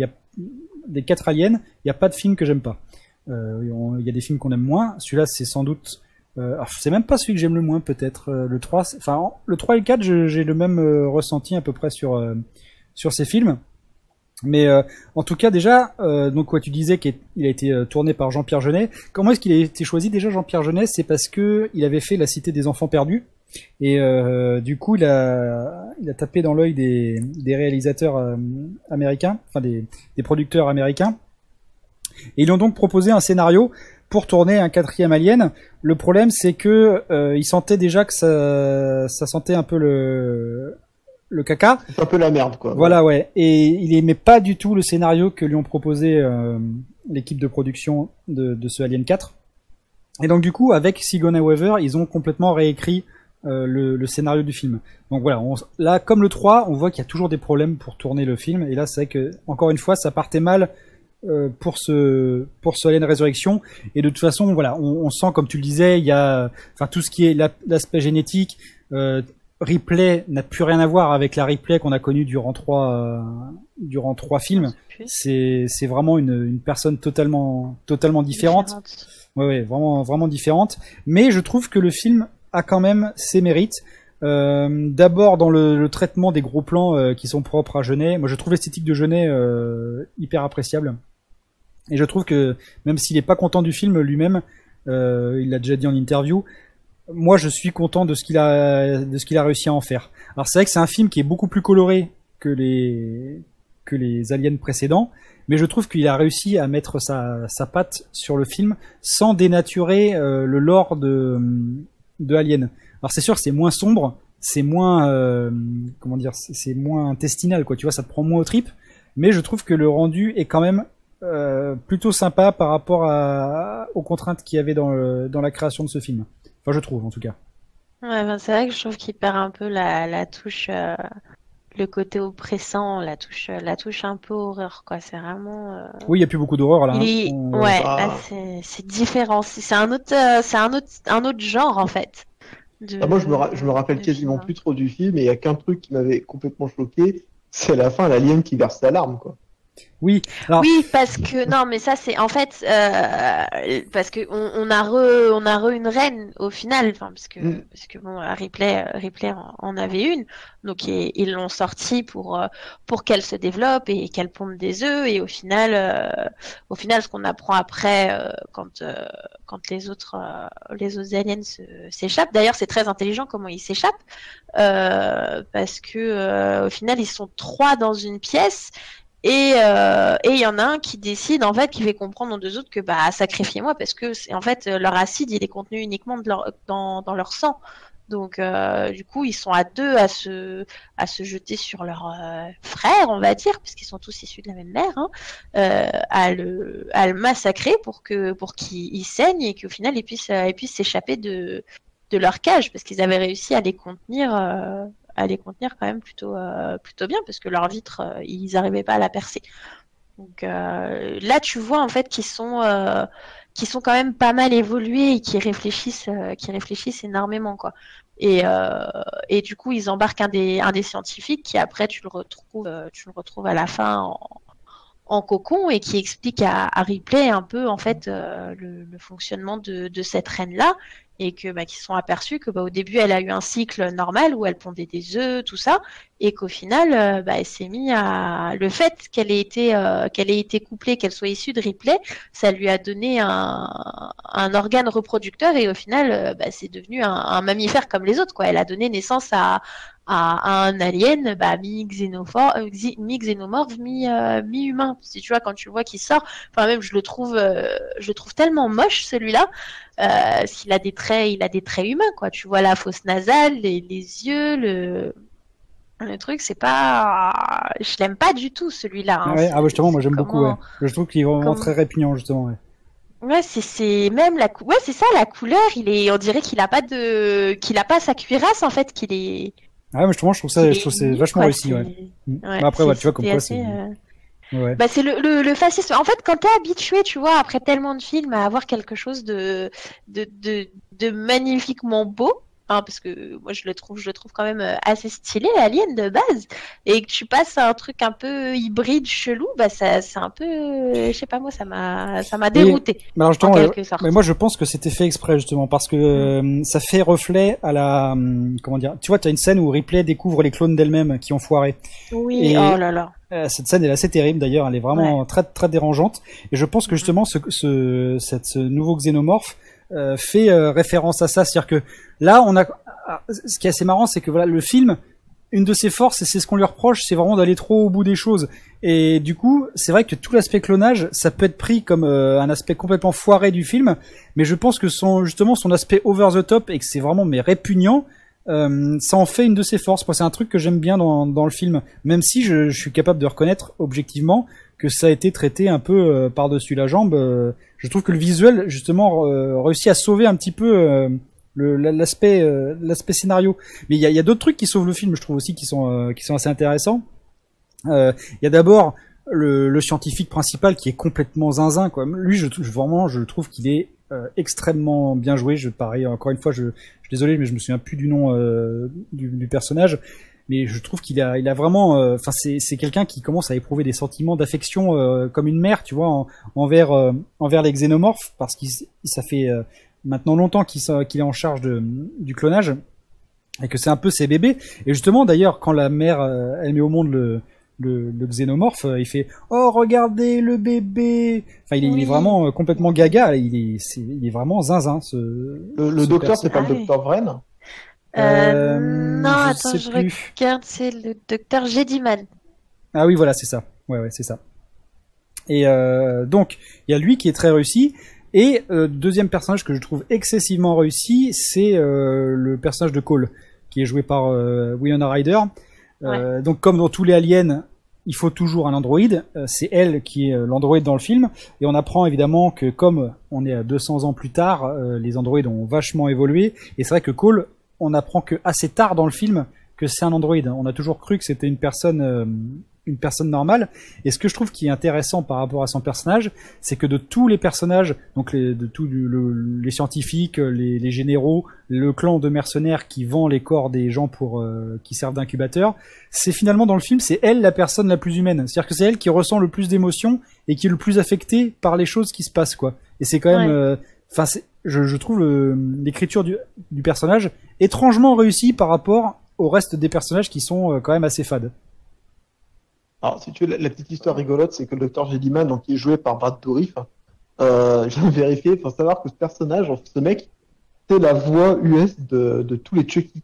B: des quatre aliens, il n'y a pas de film que j'aime pas. Il y a des films qu'on aime moins. Celui-là, c'est sans doute. Alors, c'est même pas celui que j'aime le moins, peut-être. Le 3, c'est- enfin, en- le 3 et le 4, je- j'ai le même ressenti à peu près sur, sur ces films. Mais euh, en tout cas, déjà, euh, donc quoi tu disais qu'il a été euh, tourné par Jean-Pierre Jeunet. Comment est-ce qu'il a été choisi déjà Jean-Pierre Jeunet? C'est parce que il avait fait La Cité des Enfants Perdus. Et euh, du coup, il a, il a tapé dans l'œil des, des réalisateurs euh, américains, enfin des, des producteurs américains. Et ils ont donc proposé un scénario pour tourner un quatrième Alien. Le problème, c'est que il sentait déjà que ça, ça sentait un peu le, le caca.
A: C'est un peu la merde, quoi.
B: Voilà, ouais. Et il aimait pas du tout le scénario que lui ont proposé euh, l'équipe de production de, de ce Alien 4. Et donc du coup, avec Sigourney Weaver, ils ont complètement réécrit euh, le, le scénario du film. Donc voilà, on- là, comme le 3, on voit qu'il y a toujours des problèmes pour tourner le film. Et là, c'est vrai que, encore une fois, ça partait mal euh, pour ce pour ce Alien Résurrection. Et de toute façon, voilà, on, on sent, comme tu le disais, il y a, enfin, tout ce qui est la- l'aspect génétique. Euh, Ripley n'a plus rien à voir avec la Ripley qu'on a connue durant trois euh, durant trois films. C'est c'est vraiment une, une personne totalement totalement différente. Ouais, ouais, vraiment, vraiment différente. Mais je trouve que le film a quand même ses mérites. Euh, D'abord dans le, le traitement des gros plans euh, qui sont propres à Genet. Moi, je trouve l'esthétique de Genet hyper appréciable. Et je trouve que même s'il est pas content du film lui-même, il l'a déjà dit en interview. Moi, je suis content de ce qu'il a de ce qu'il a réussi à en faire. Alors c'est vrai que c'est un film qui est beaucoup plus coloré que les que les aliens précédents, mais je trouve qu'il a réussi à mettre sa, sa patte sur le film sans dénaturer euh, le lore de, de Alien. Alors c'est sûr, c'est moins sombre, c'est moins euh, comment dire, c'est moins intestinal quoi. Tu vois, ça te prend moins aux tripes, mais je trouve que le rendu est quand même euh, plutôt sympa par rapport à, aux contraintes qu'il y avait dans, le- dans la création de ce film. Enfin, je trouve en tout cas.
C: Ouais, ben, c'est vrai que je trouve qu'il perd un peu la, la touche, euh, le côté oppressant, la touche, la touche un peu horreur, quoi. C'est vraiment. euh,
B: Oui, il y a plus beaucoup d'horreur là. hein.
C: Ouais,
A: Ah.
C: là, c'est c'est différent. C'est un autre, euh, c'est un autre, un autre genre en fait. de-
A: Ah, moi, je me, ra- je me rappelle quasiment
C: film.
A: plus trop du film, et il y a qu'un truc qui m'avait complètement choqué, c'est à la fin l'alien qui verse sa larme, quoi.
B: Oui, alors
C: Oui, parce que non, mais ça c'est en fait euh, parce que on, on a re, on a re une reine au final, enfin parce que
A: Mm.
C: parce que bon, Ripley, euh, Ripley en, en avait une, donc ils ils l'ont sortie pour euh, pour qu'elle se développe et qu'elle pompe des œufs et au final, euh, au final, ce qu'on apprend après euh, quand euh, quand les autres euh, les autres aliens s'échappent. D'ailleurs, c'est très intelligent comment ils s'échappent euh, parce que euh, au final, ils sont trois dans une pièce. Et euh, et il y en a un qui décide en fait qui fait comprendre aux deux autres que bah sacrifiez-moi parce que en fait euh, leur acide il est contenu uniquement de leur, dans leur sang. Donc euh, du coup ils sont à deux à se à se jeter sur leur frère on va dire puisqu'ils sont tous issus de la même mère hein, à le à massacrer pour que pour qu'il il saigne et qu'au final ils puissent s'échapper de de leur cage parce qu'ils avaient réussi à les contenir à les contenir quand même plutôt euh, plutôt bien parce que leur vitre euh, ils n'arrivaient pas à la percer. Donc euh, là tu vois en fait qu'ils sont sont quand même pas mal évolués et qui réfléchissent qui réfléchissent énormément quoi. Et et du coup ils embarquent un des un des scientifiques qui après tu le retrouves tu le retrouves à la fin en cocon et qui explique à, à Ripley un peu en fait euh, le, le fonctionnement de, de cette reine là et que bah, qu'ils sont aperçus que bah, au début elle a eu un cycle normal où elle pondait des œufs tout ça et qu'au final euh, bah, elle s'est mis à le fait qu'elle ait été euh, qu'elle ait été couplée qu'elle soit issue de Ripley ça lui a donné un, un organe reproducteur et au final euh, bah, c'est devenu un, un mammifère comme les autres quoi. Elle a donné naissance à à, à un alien bah, euh, mi-xénomorphe, mi, euh, mi-humain. Si tu vois, quand tu le vois qui sort, enfin même je le trouve, euh, je le trouve tellement moche celui-là, euh, s'il a des traits, il a des traits humains quoi. Tu vois la fosse nasale, les, les yeux, le le truc, c'est pas, je l'aime pas du tout celui-là. hein.
B: ouais, ah bah justement, moi j'aime beaucoup. Ouais. Je trouve qu'il est vraiment très répugnant justement. Ouais.
C: Ouais, c'est même la cou... ouais, c'est ça la couleur, il est on dirait qu'il a pas de qu'il a pas sa cuirasse en fait, qu'il est
B: ouais, mais justement, je trouve ça, je trouve c'est vachement réussi. Ouais.
C: Ouais,
B: Bah, après, ouais, tu vois comme quoi c'est.
C: euh,
B: Ouais.
C: Bah, c'est le, le, le fascisme. En fait, quand t'es habitué, tu vois, après tellement de films, à avoir quelque chose de, de, de, de magnifiquement beau, hein, parce que moi je le trouve, je le trouve quand même euh, assez stylé, l'Alien de base, et que tu passes à un truc un peu hybride, chelou, bah ça, c'est un peu, euh, je sais pas moi, ça m'a, ça m'a dérouté
B: Mais alors
C: en quelque sorte.
B: mais moi je pense que c'était fait exprès justement parce que euh, ça fait reflet à la hum, comment dire. Tu vois, tu as une scène où Ripley découvre les clones d'elle-même qui ont foiré.
C: Oui,
B: et-
C: oh là là.
B: Cette scène est assez terrible d'ailleurs, elle est vraiment très très dérangeante. Et je pense que justement ce, ce, cette, ce nouveau xénomorphe euh, fait euh, référence à ça, c'est-à-dire que là on a, ah, ce qui est assez marrant, c'est que voilà le film, une de ses forces et c'est ce qu'on lui reproche, c'est vraiment d'aller trop au bout des choses. Et du coup, c'est vrai que tout l'aspect clonage, ça peut être pris comme euh, un aspect complètement foiré du film, mais je pense que son justement son aspect over the top et que c'est vraiment mais répugnant. Ça en fait une de ses forces. Moi, c'est un truc que j'aime bien dans, dans le film, même si je, suis capable de reconnaître objectivement que ça a été traité un peu par-dessus la jambe. Je trouve que le visuel, justement, euh, réussit à sauver un petit peu euh, l'aspect euh, l'aspect scénario. Mais il y a, y a d'autres trucs qui sauvent le film, je trouve aussi, qui sont euh, qui sont assez intéressants. Euh, Il y a d'abord le, le scientifique principal qui est complètement zinzin. Quoi. Lui, je, je- vraiment, je trouve qu'il est euh, extrêmement bien joué. Je pareil, encore une fois, je, je suis désolé, mais je me souviens plus du nom du, du personnage. Mais je trouve qu'il a, il a vraiment, euh, enfin, c'est, c'est quelqu'un qui commence à éprouver des sentiments d'affection euh, comme une mère, tu vois, en- envers, euh, envers les xénomorphes, parce qu'il, ça fait euh, maintenant longtemps qu'il, qu'il est en charge de, du clonage et que c'est un peu ses bébés. Et justement, d'ailleurs, quand la mère, euh, elle met au monde le, le, le xénomorphe, euh, il fait Oh regardez le bébé. Enfin, il est, il est vraiment euh, complètement gaga. Il est, c'est, il est vraiment zinzin. Ce,
A: Le, le
B: ce
A: docteur, c'est pas le docteur Vren
C: Euh,
B: Euh,
C: non,
B: je
C: attends, je
B: plus.
C: regarde, c'est le docteur Jediman.
B: Ah oui, voilà, c'est ça. Ouais, ouais, c'est ça. Et euh, donc, il y a lui qui est très réussi. Et euh, deuxième personnage que je trouve excessivement réussi, c'est le personnage de Cole, qui est joué par Winona Ryder. Donc, comme dans tous les aliens, il faut toujours un androïde. C'est elle qui est l'androïde dans le film. Et on apprend évidemment que comme on est à 200 ans plus tard, les androïdes ont vachement évolué. Et c'est vrai que Cole, on apprend que assez tard dans le film que c'est un androïde. On a toujours cru que c'était une personne, euh, une personne normale. Et ce que je trouve qui est intéressant par rapport à son personnage, c'est que de tous les personnages, donc les, de tous le- les scientifiques, les, les généraux, le clan de mercenaires qui vend les corps des gens pour euh, qui servent d'incubateur, c'est finalement dans le film, c'est elle la personne la plus humaine. C'est-à-dire que c'est elle qui ressent le plus d'émotions et qui est le plus affectée par les choses qui se passent, quoi. Et c'est quand même,
C: Ouais.
B: euh, enfin, je, je trouve l'écriture du, du personnage étrangement réussie par rapport au reste des personnages qui sont euh, quand même assez fades.
A: Alors, si tu veux, la, la petite histoire rigolote, c'est que le docteur Gelliman, donc, qui est joué par Brad Dourif, euh, j'ai vérifié, il faut savoir que ce personnage, ce mec, c'est la voix US de, de tous les Chucky.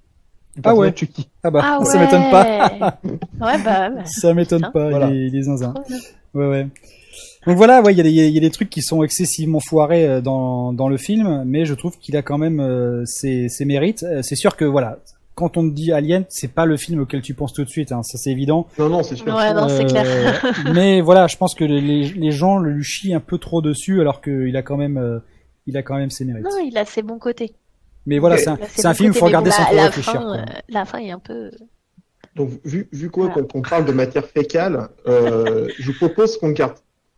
B: Ah ouais.
A: Chucky.
B: Ah bah,
C: Ah ouais.
B: ça m'étonne pas.
C: ouais, bah, ouais.
B: Ça m'étonne pas,
A: Voilà.
B: il est, il est zinzin. Ouais, ouais. Donc voilà, ouais, il y, a des- il y a des trucs qui sont excessivement foirés euh, dans, dans le film, mais je trouve qu'il a quand même euh, ses, ses mérites. Euh, C'est sûr que voilà, quand on te dit Alien, c'est pas le film auquel tu penses tout de suite, hein, ça c'est évident.
A: Non, non, c'est sûr.
C: Ouais, non, c'est clair.
B: Euh, mais voilà, je pense que les, les gens le lui chient un peu trop dessus, alors qu'il a quand même, euh, il a quand même ses mérites.
C: Non, il a ses bons côtés.
B: Mais voilà, c'est un,
C: Il
B: film,
C: côtés,
B: faut regarder
C: bon,
B: sans
C: la,
B: trop
C: la
B: réfléchir.
C: euh, la fin est un peu.
A: Donc, vu, vu quoi
C: Voilà.
A: qu'on qu'on parle de matière fécale, euh, je vous propose qu'on garde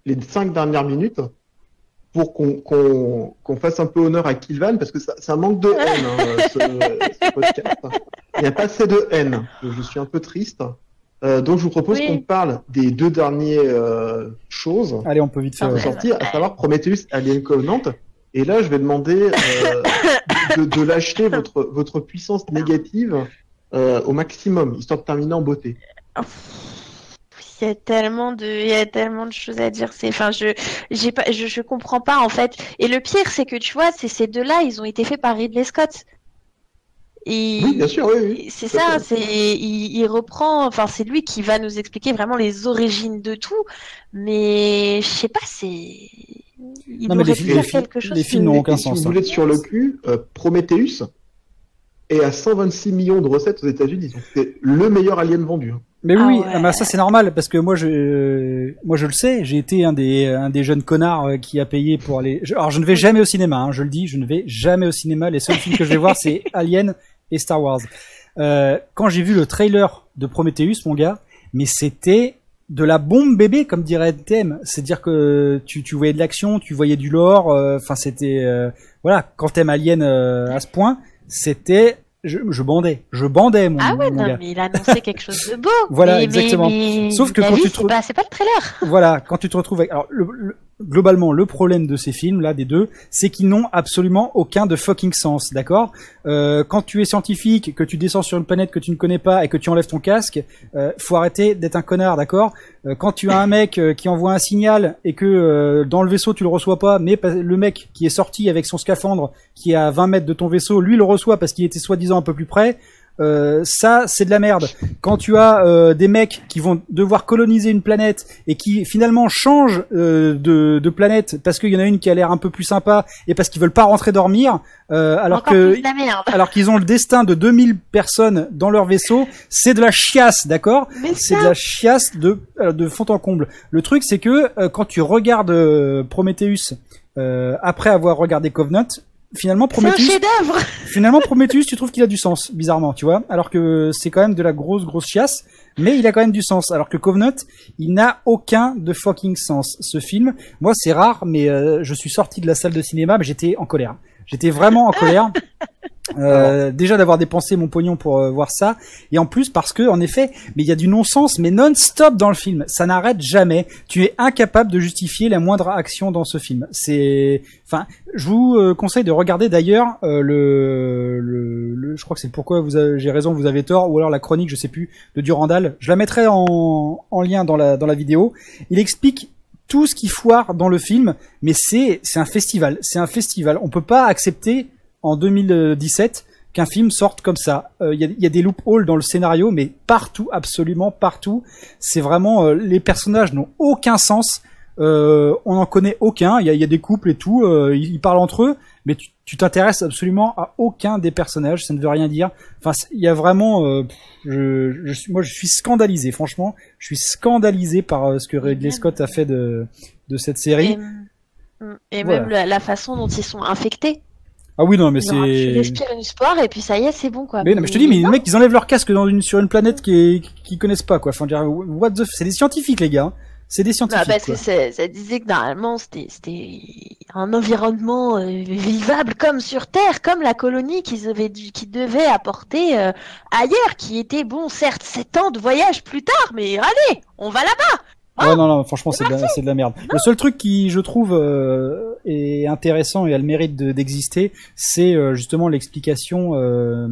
A: les cinq dernières minutes pour qu'on qu'on qu'on fasse un peu honneur à Kilvan, parce que ça- c'est un manque de haine, hein, ce, ce podcast. Il n'y a pas assez de haine. Je, suis un peu triste. Euh, donc, je vous propose
C: Oui.
A: qu'on parle des deux dernières euh, choses
B: Allez, on peut vite faire.
A: Sorties, à savoir Prometheus, Alien Covenant. Et là, je vais demander euh, de, de lâcher votre, votre puissance négative euh, au maximum, histoire de terminer en beauté.
C: Il y a tellement de, il y a tellement de choses à dire. C'est, enfin, je, j'ai pas, je, je comprends pas en fait. Et le pire, c'est que tu vois, c'est ces deux-là, ils ont été faits par Ridley Scott. Et
A: Oui, bien sûr, oui, oui.
C: c'est ça, c'est, il, il reprend, enfin, c'est lui qui va nous expliquer vraiment les origines de tout. Mais je sais pas, c'est, il
B: Non,
C: aurait pu faire quelque chose.
B: les films n'ont
A: Et-
B: aucun
A: et si
B: sens,
A: vous
B: hein.
A: voulez être sur le cul, euh, Prometheus est à 126 millions de recettes aux États-Unis. C'est le meilleur alien vendu.
B: Mais
C: Ah
B: oui,
C: ouais.
B: ah bah ça c'est normal parce que moi je, moi je le sais, j'ai été un des, un des jeunes connards euh, qui a payé pour aller. je- alors je ne vais jamais au cinéma, hein, je le dis, je ne vais jamais au cinéma. Les seuls films que je vais voir c'est Alien et Star Wars. Euh, quand j'ai vu le trailer de Prometheus, mon gars, mais c'était de la bombe bébé comme dirait TM. C'est-à-dire que tu, tu voyais de l'action, tu voyais du lore. euh, Enfin c'était, euh, voilà, quand t'aimes Alien euh, à ce point, c'était, je, je bandais, je bandais mon,
C: Ah ouais,
B: mon
C: non,
B: gars.
C: mais il a annoncé quelque chose de beau.
B: Voilà,
C: Mais-
B: exactement.
C: mais-
B: Sauf que quand tu
C: c'est pas, c'est pas le trailer.
B: voilà, quand tu te retrouves avec, alors le- le- globalement le problème de ces films là des deux, c'est qu'ils n'ont absolument aucun de fucking sens, d'accord? Euh, Quand tu es scientifique, que tu descends sur une planète que tu ne connais pas et que tu enlèves ton casque, euh, faut arrêter d'être un connard, d'accord? Euh, Quand tu as un mec euh, qui envoie un signal et que euh, dans le vaisseau tu le reçois pas, mais le mec qui est sorti avec son scaphandre qui est à 20 mètres de ton vaisseau, lui le reçoit parce qu'il était soi-disant un peu plus près. Euh, ça, c'est de la merde. Quand tu as euh, des mecs qui vont devoir coloniser une planète et qui finalement changent euh, de, de planète parce qu'il y en a une qui a l'air un peu plus sympa et parce qu'ils veulent pas rentrer dormir, euh, alors
C: Encore
B: que alors qu'ils ont le destin de 2000 personnes dans leur vaisseau, c'est de la chiasse, d'accord
C: Mais
B: c'est de la chiasse de, euh, de fond en comble. Le truc, c'est que euh, quand tu regardes Prometheus euh, après avoir regardé Covenant, finalement
C: c'est un
B: Prometheus,
C: chef-d'œuvre.
B: finalement Prometheus, tu trouves qu'il a du sens, bizarrement, tu vois, alors que c'est quand même de la grosse grosse chiasse, mais il a quand même du sens. Alors que Covenant, il n'a aucun de fucking sens. Ce film, moi c'est rare, mais euh, je suis sorti de la salle de cinéma, mais j'étais en colère. J'étais vraiment en colère. Euh, déjà d'avoir dépensé mon pognon pour euh, voir ça. Et en plus parce que en effet mais il y a du non-sens mais non-stop dans le film. Ça n'arrête jamais. Tu es incapable de justifier la moindre action dans ce film. C'est enfin je vous euh, conseille de regarder d'ailleurs le, le, le- je crois que c'est pourquoi vous avez- j'ai raison vous avez tort ou alors la chronique je sais plus de Durandal. Je la mettrai en, en lien dans la dans la vidéo. Il explique tout ce qui foire dans le film mais c'est c'est un festival. C'est un festival. On peut pas accepter en 2017 qu'un film sorte comme ça. Euh, Il y, a, y a des loopholes dans le scénario, mais partout, absolument partout. C'est vraiment euh, les personnages n'ont aucun sens. Euh, on n'en connaît aucun. Il y a, il y a des couples et tout. euh, ils, ils parlent entre eux, mais tu t'intéresses absolument à aucun des personnages. Ça ne veut rien dire. Enfin, il y a vraiment. euh, pff, je, je suis, moi, je suis scandalisé. Franchement, je suis scandalisé par euh, ce que Ridley Scott a fait de de cette série.
C: Et, et
B: Voilà.
C: même la, la façon dont ils sont infectés.
B: Ah oui, non, mais
C: Genre, Tu
B: c'est.
C: respires une espoir et puis ça y est, c'est bon quoi.
B: Mais non, mais je te dis, mais les mecs, ils enlèvent leur casque dans une, sur une planète qui qu'ils connaissent pas, quoi. Enfin, dire, what the, f- c'est des scientifiques, les gars. hein. C'est des
C: Bah,
B: scientifiques.
C: parce
B: quoi.
C: que ça, disait que normalement c'était c'était un environnement euh, vivable comme sur Terre, comme la colonie qu'ils qu'ils devaient apporter euh, ailleurs, qui était bon certes 7 ans de voyage plus tard, mais allez, on va là-bas.
B: Ouais, non, non, franchement, c'est de, la- c'est de la merde. Le seul truc qui, je trouve, euh, est intéressant et a le mérite de- d'exister, c'est euh, justement l'explication. euh,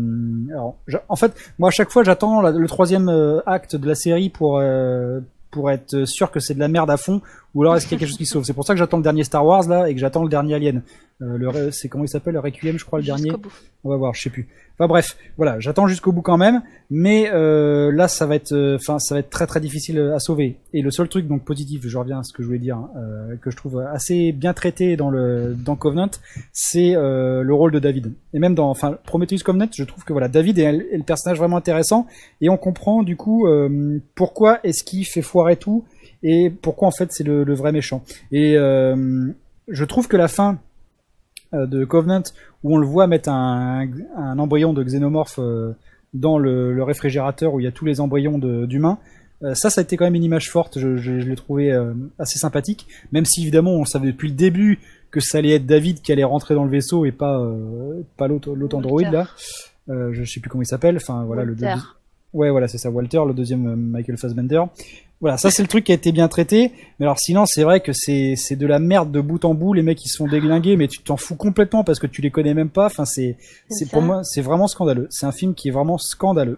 B: alors, en fait, moi, à chaque fois, j'attends le troisième acte de la série pour euh, pour être sûr que c'est de la merde à fond, ou alors est-ce qu'il y a quelque chose qui sauve? C'est pour ça que j'attends le dernier Star Wars là et que j'attends le dernier Alien. Euh, le, c'est comment il s'appelle, le Requiem, je crois, le dernier.
C: Bout.
B: On va voir, je sais plus. Enfin bref, voilà, j'attends jusqu'au bout quand même, mais euh, là ça va être, euh, enfin ça va être très très difficile à sauver. Et le seul truc donc positif, je reviens à ce que je voulais dire, hein, euh, que je trouve assez bien traité dans le dans Covenant, c'est euh, le rôle de David. Et même dans, enfin Prometheus Covenant, je trouve que voilà, David est, est le personnage vraiment intéressant et on comprend du coup euh, pourquoi est-ce qu'il fait foirer tout et pourquoi en fait c'est le, le vrai méchant. Et euh, je trouve que la fin euh, de Covenant où on le voit mettre un, un embryon de xénomorphe euh, dans le, le réfrigérateur où il y a tous les embryons d'humains. Ça, ça a été quand même une image forte. Je, je, je l'ai trouvé euh, assez sympathique, même si évidemment on savait depuis le début que ça allait être David qui allait rentrer dans le vaisseau et pas euh, pas l'autre androïde là. Euh, je sais plus comment il s'appelle. Enfin voilà le
C: Walter.
B: deux- Ouais, voilà, c'est ça, Walter, le deuxième Michael Fassbender. Voilà, ça c'est le truc qui a été bien traité. Mais alors sinon, c'est vrai que c'est c'est de la merde de bout en bout. Les mecs ils se font déglinguer, mais tu t'en fous complètement parce que tu les connais même pas. Enfin, c'est
C: C'est
B: pour moi c'est vraiment scandaleux. C'est un film qui est vraiment scandaleux.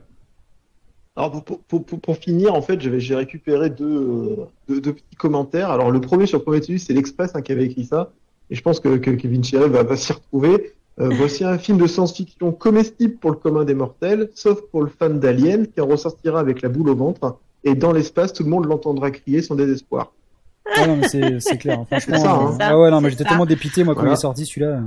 A: Alors pour, pour, pour- pour- pour finir, en fait, j'avais- j'ai récupéré deux, deux, deux petits commentaires. Alors le premier sur Prometheus, c'est l'Express hein, qui avait écrit ça, et je pense que, que Kevin Chirel va, va s'y retrouver. Euh, voici un film de science-fiction comestible pour le commun des mortels, sauf pour le fan d'Alien, qui en ressortira avec la boule au ventre, et dans l'espace, tout le monde l'entendra crier son désespoir.
B: Ah non, mais c'est c'est clair. hein. Franchement,
A: C'est ça, hein.
B: euh, ah ouais, non, mais j'étais
C: ça.
B: tellement dépité moi quand
A: Voilà.
B: il est sorti celui-là.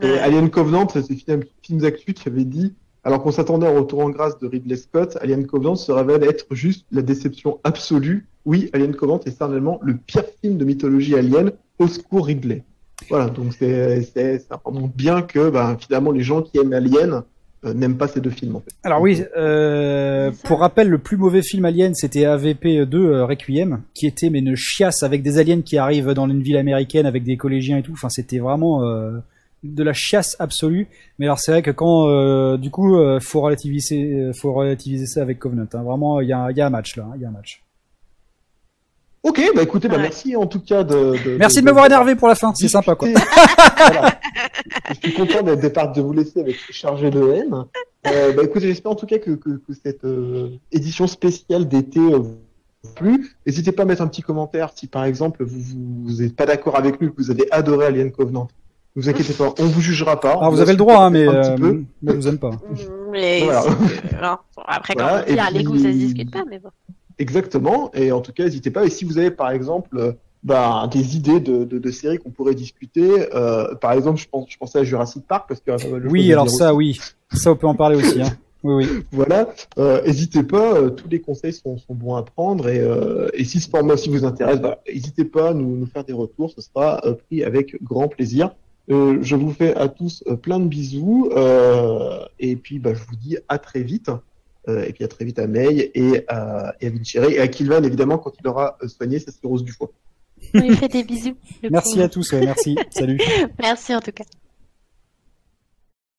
A: Et. Alien Covenant, c'est film, film d'actu qui avait dit, alors qu'on s'attendait au retour en grâce de Ridley Scott, Alien Covenant se révèle être juste la déception absolue. Oui, Alien Covenant est certainement le pire film de mythologie alien. Au secours Ridley. Voilà, donc c'est c'est ça remonte bien que ben, finalement les gens qui aiment Alien euh, n'aiment pas ces deux films en fait.
B: Alors oui, euh, pour rappel, le plus mauvais film Alien, c'était AVP2 euh, Requiem, qui était mais une chiasse avec des aliens qui arrivent dans une ville américaine avec des collégiens et tout. Enfin, c'était vraiment euh, de la chiasse absolue. Mais alors c'est vrai que quand, euh, du coup, euh, faut relativiser, faut relativiser ça avec Covenant. hein. Vraiment, il y a, il y a un match là, hein, il y a un match.
A: Ok, bah écoutez, bah,
C: Ouais.
A: merci en tout cas de. de-
B: Merci de m'avoir énervé pour la fin, c'est sympa quoi.
A: Voilà. Je suis content d'être départ de vous laisser avec chargé de haine. Euh, bah écoutez, j'espère en tout cas que, que, que cette euh, édition spéciale d'été euh, vous a plu. N'hésitez pas à mettre un petit commentaire si par exemple vous vous n'êtes pas d'accord avec nous, que vous avez adoré Alien Covenant. Ne vous inquiétez pas, on vous jugera pas.
B: Alors
A: On
B: vous avez le droit, hein, mais
A: un petit
B: euh,
A: peu.
B: moi je vous aime pas.
C: Mais
A: Voilà.
C: c'est- non. Bon, après, quand
A: Voilà,
C: on dit ah, les goûts, ça se
A: puis-
C: discute pas, mais bon.
A: Exactement. Et en tout cas, n'hésitez pas. Et si vous avez, par exemple, euh, bah, des idées de, de, de séries qu'on pourrait discuter, euh, par exemple, je, pense, je pensais à Jurassic Park parce que euh,
B: Oui, alors ça,
A: aussi.
B: oui, ça on peut en parler aussi. Hein. Oui, oui.
A: Voilà. Euh, N'hésitez pas. euh, tous les conseils sont, sont bons à prendre. Et, euh, et si ce format aussi vous intéresse, bah, n'hésitez pas à nous, nous faire des retours. Ce sera pris avec grand plaisir. Je vous fais à tous plein de bisous. et puis, bah, je vous dis à très vite. Euh, et puis à très vite à May et à, et à Vincere et à Kilvan évidemment quand il aura euh, soigné sa cirrhose du foie.
C: On lui fait des bisous.
B: Merci à tous, merci. Salut.
C: Merci en tout cas.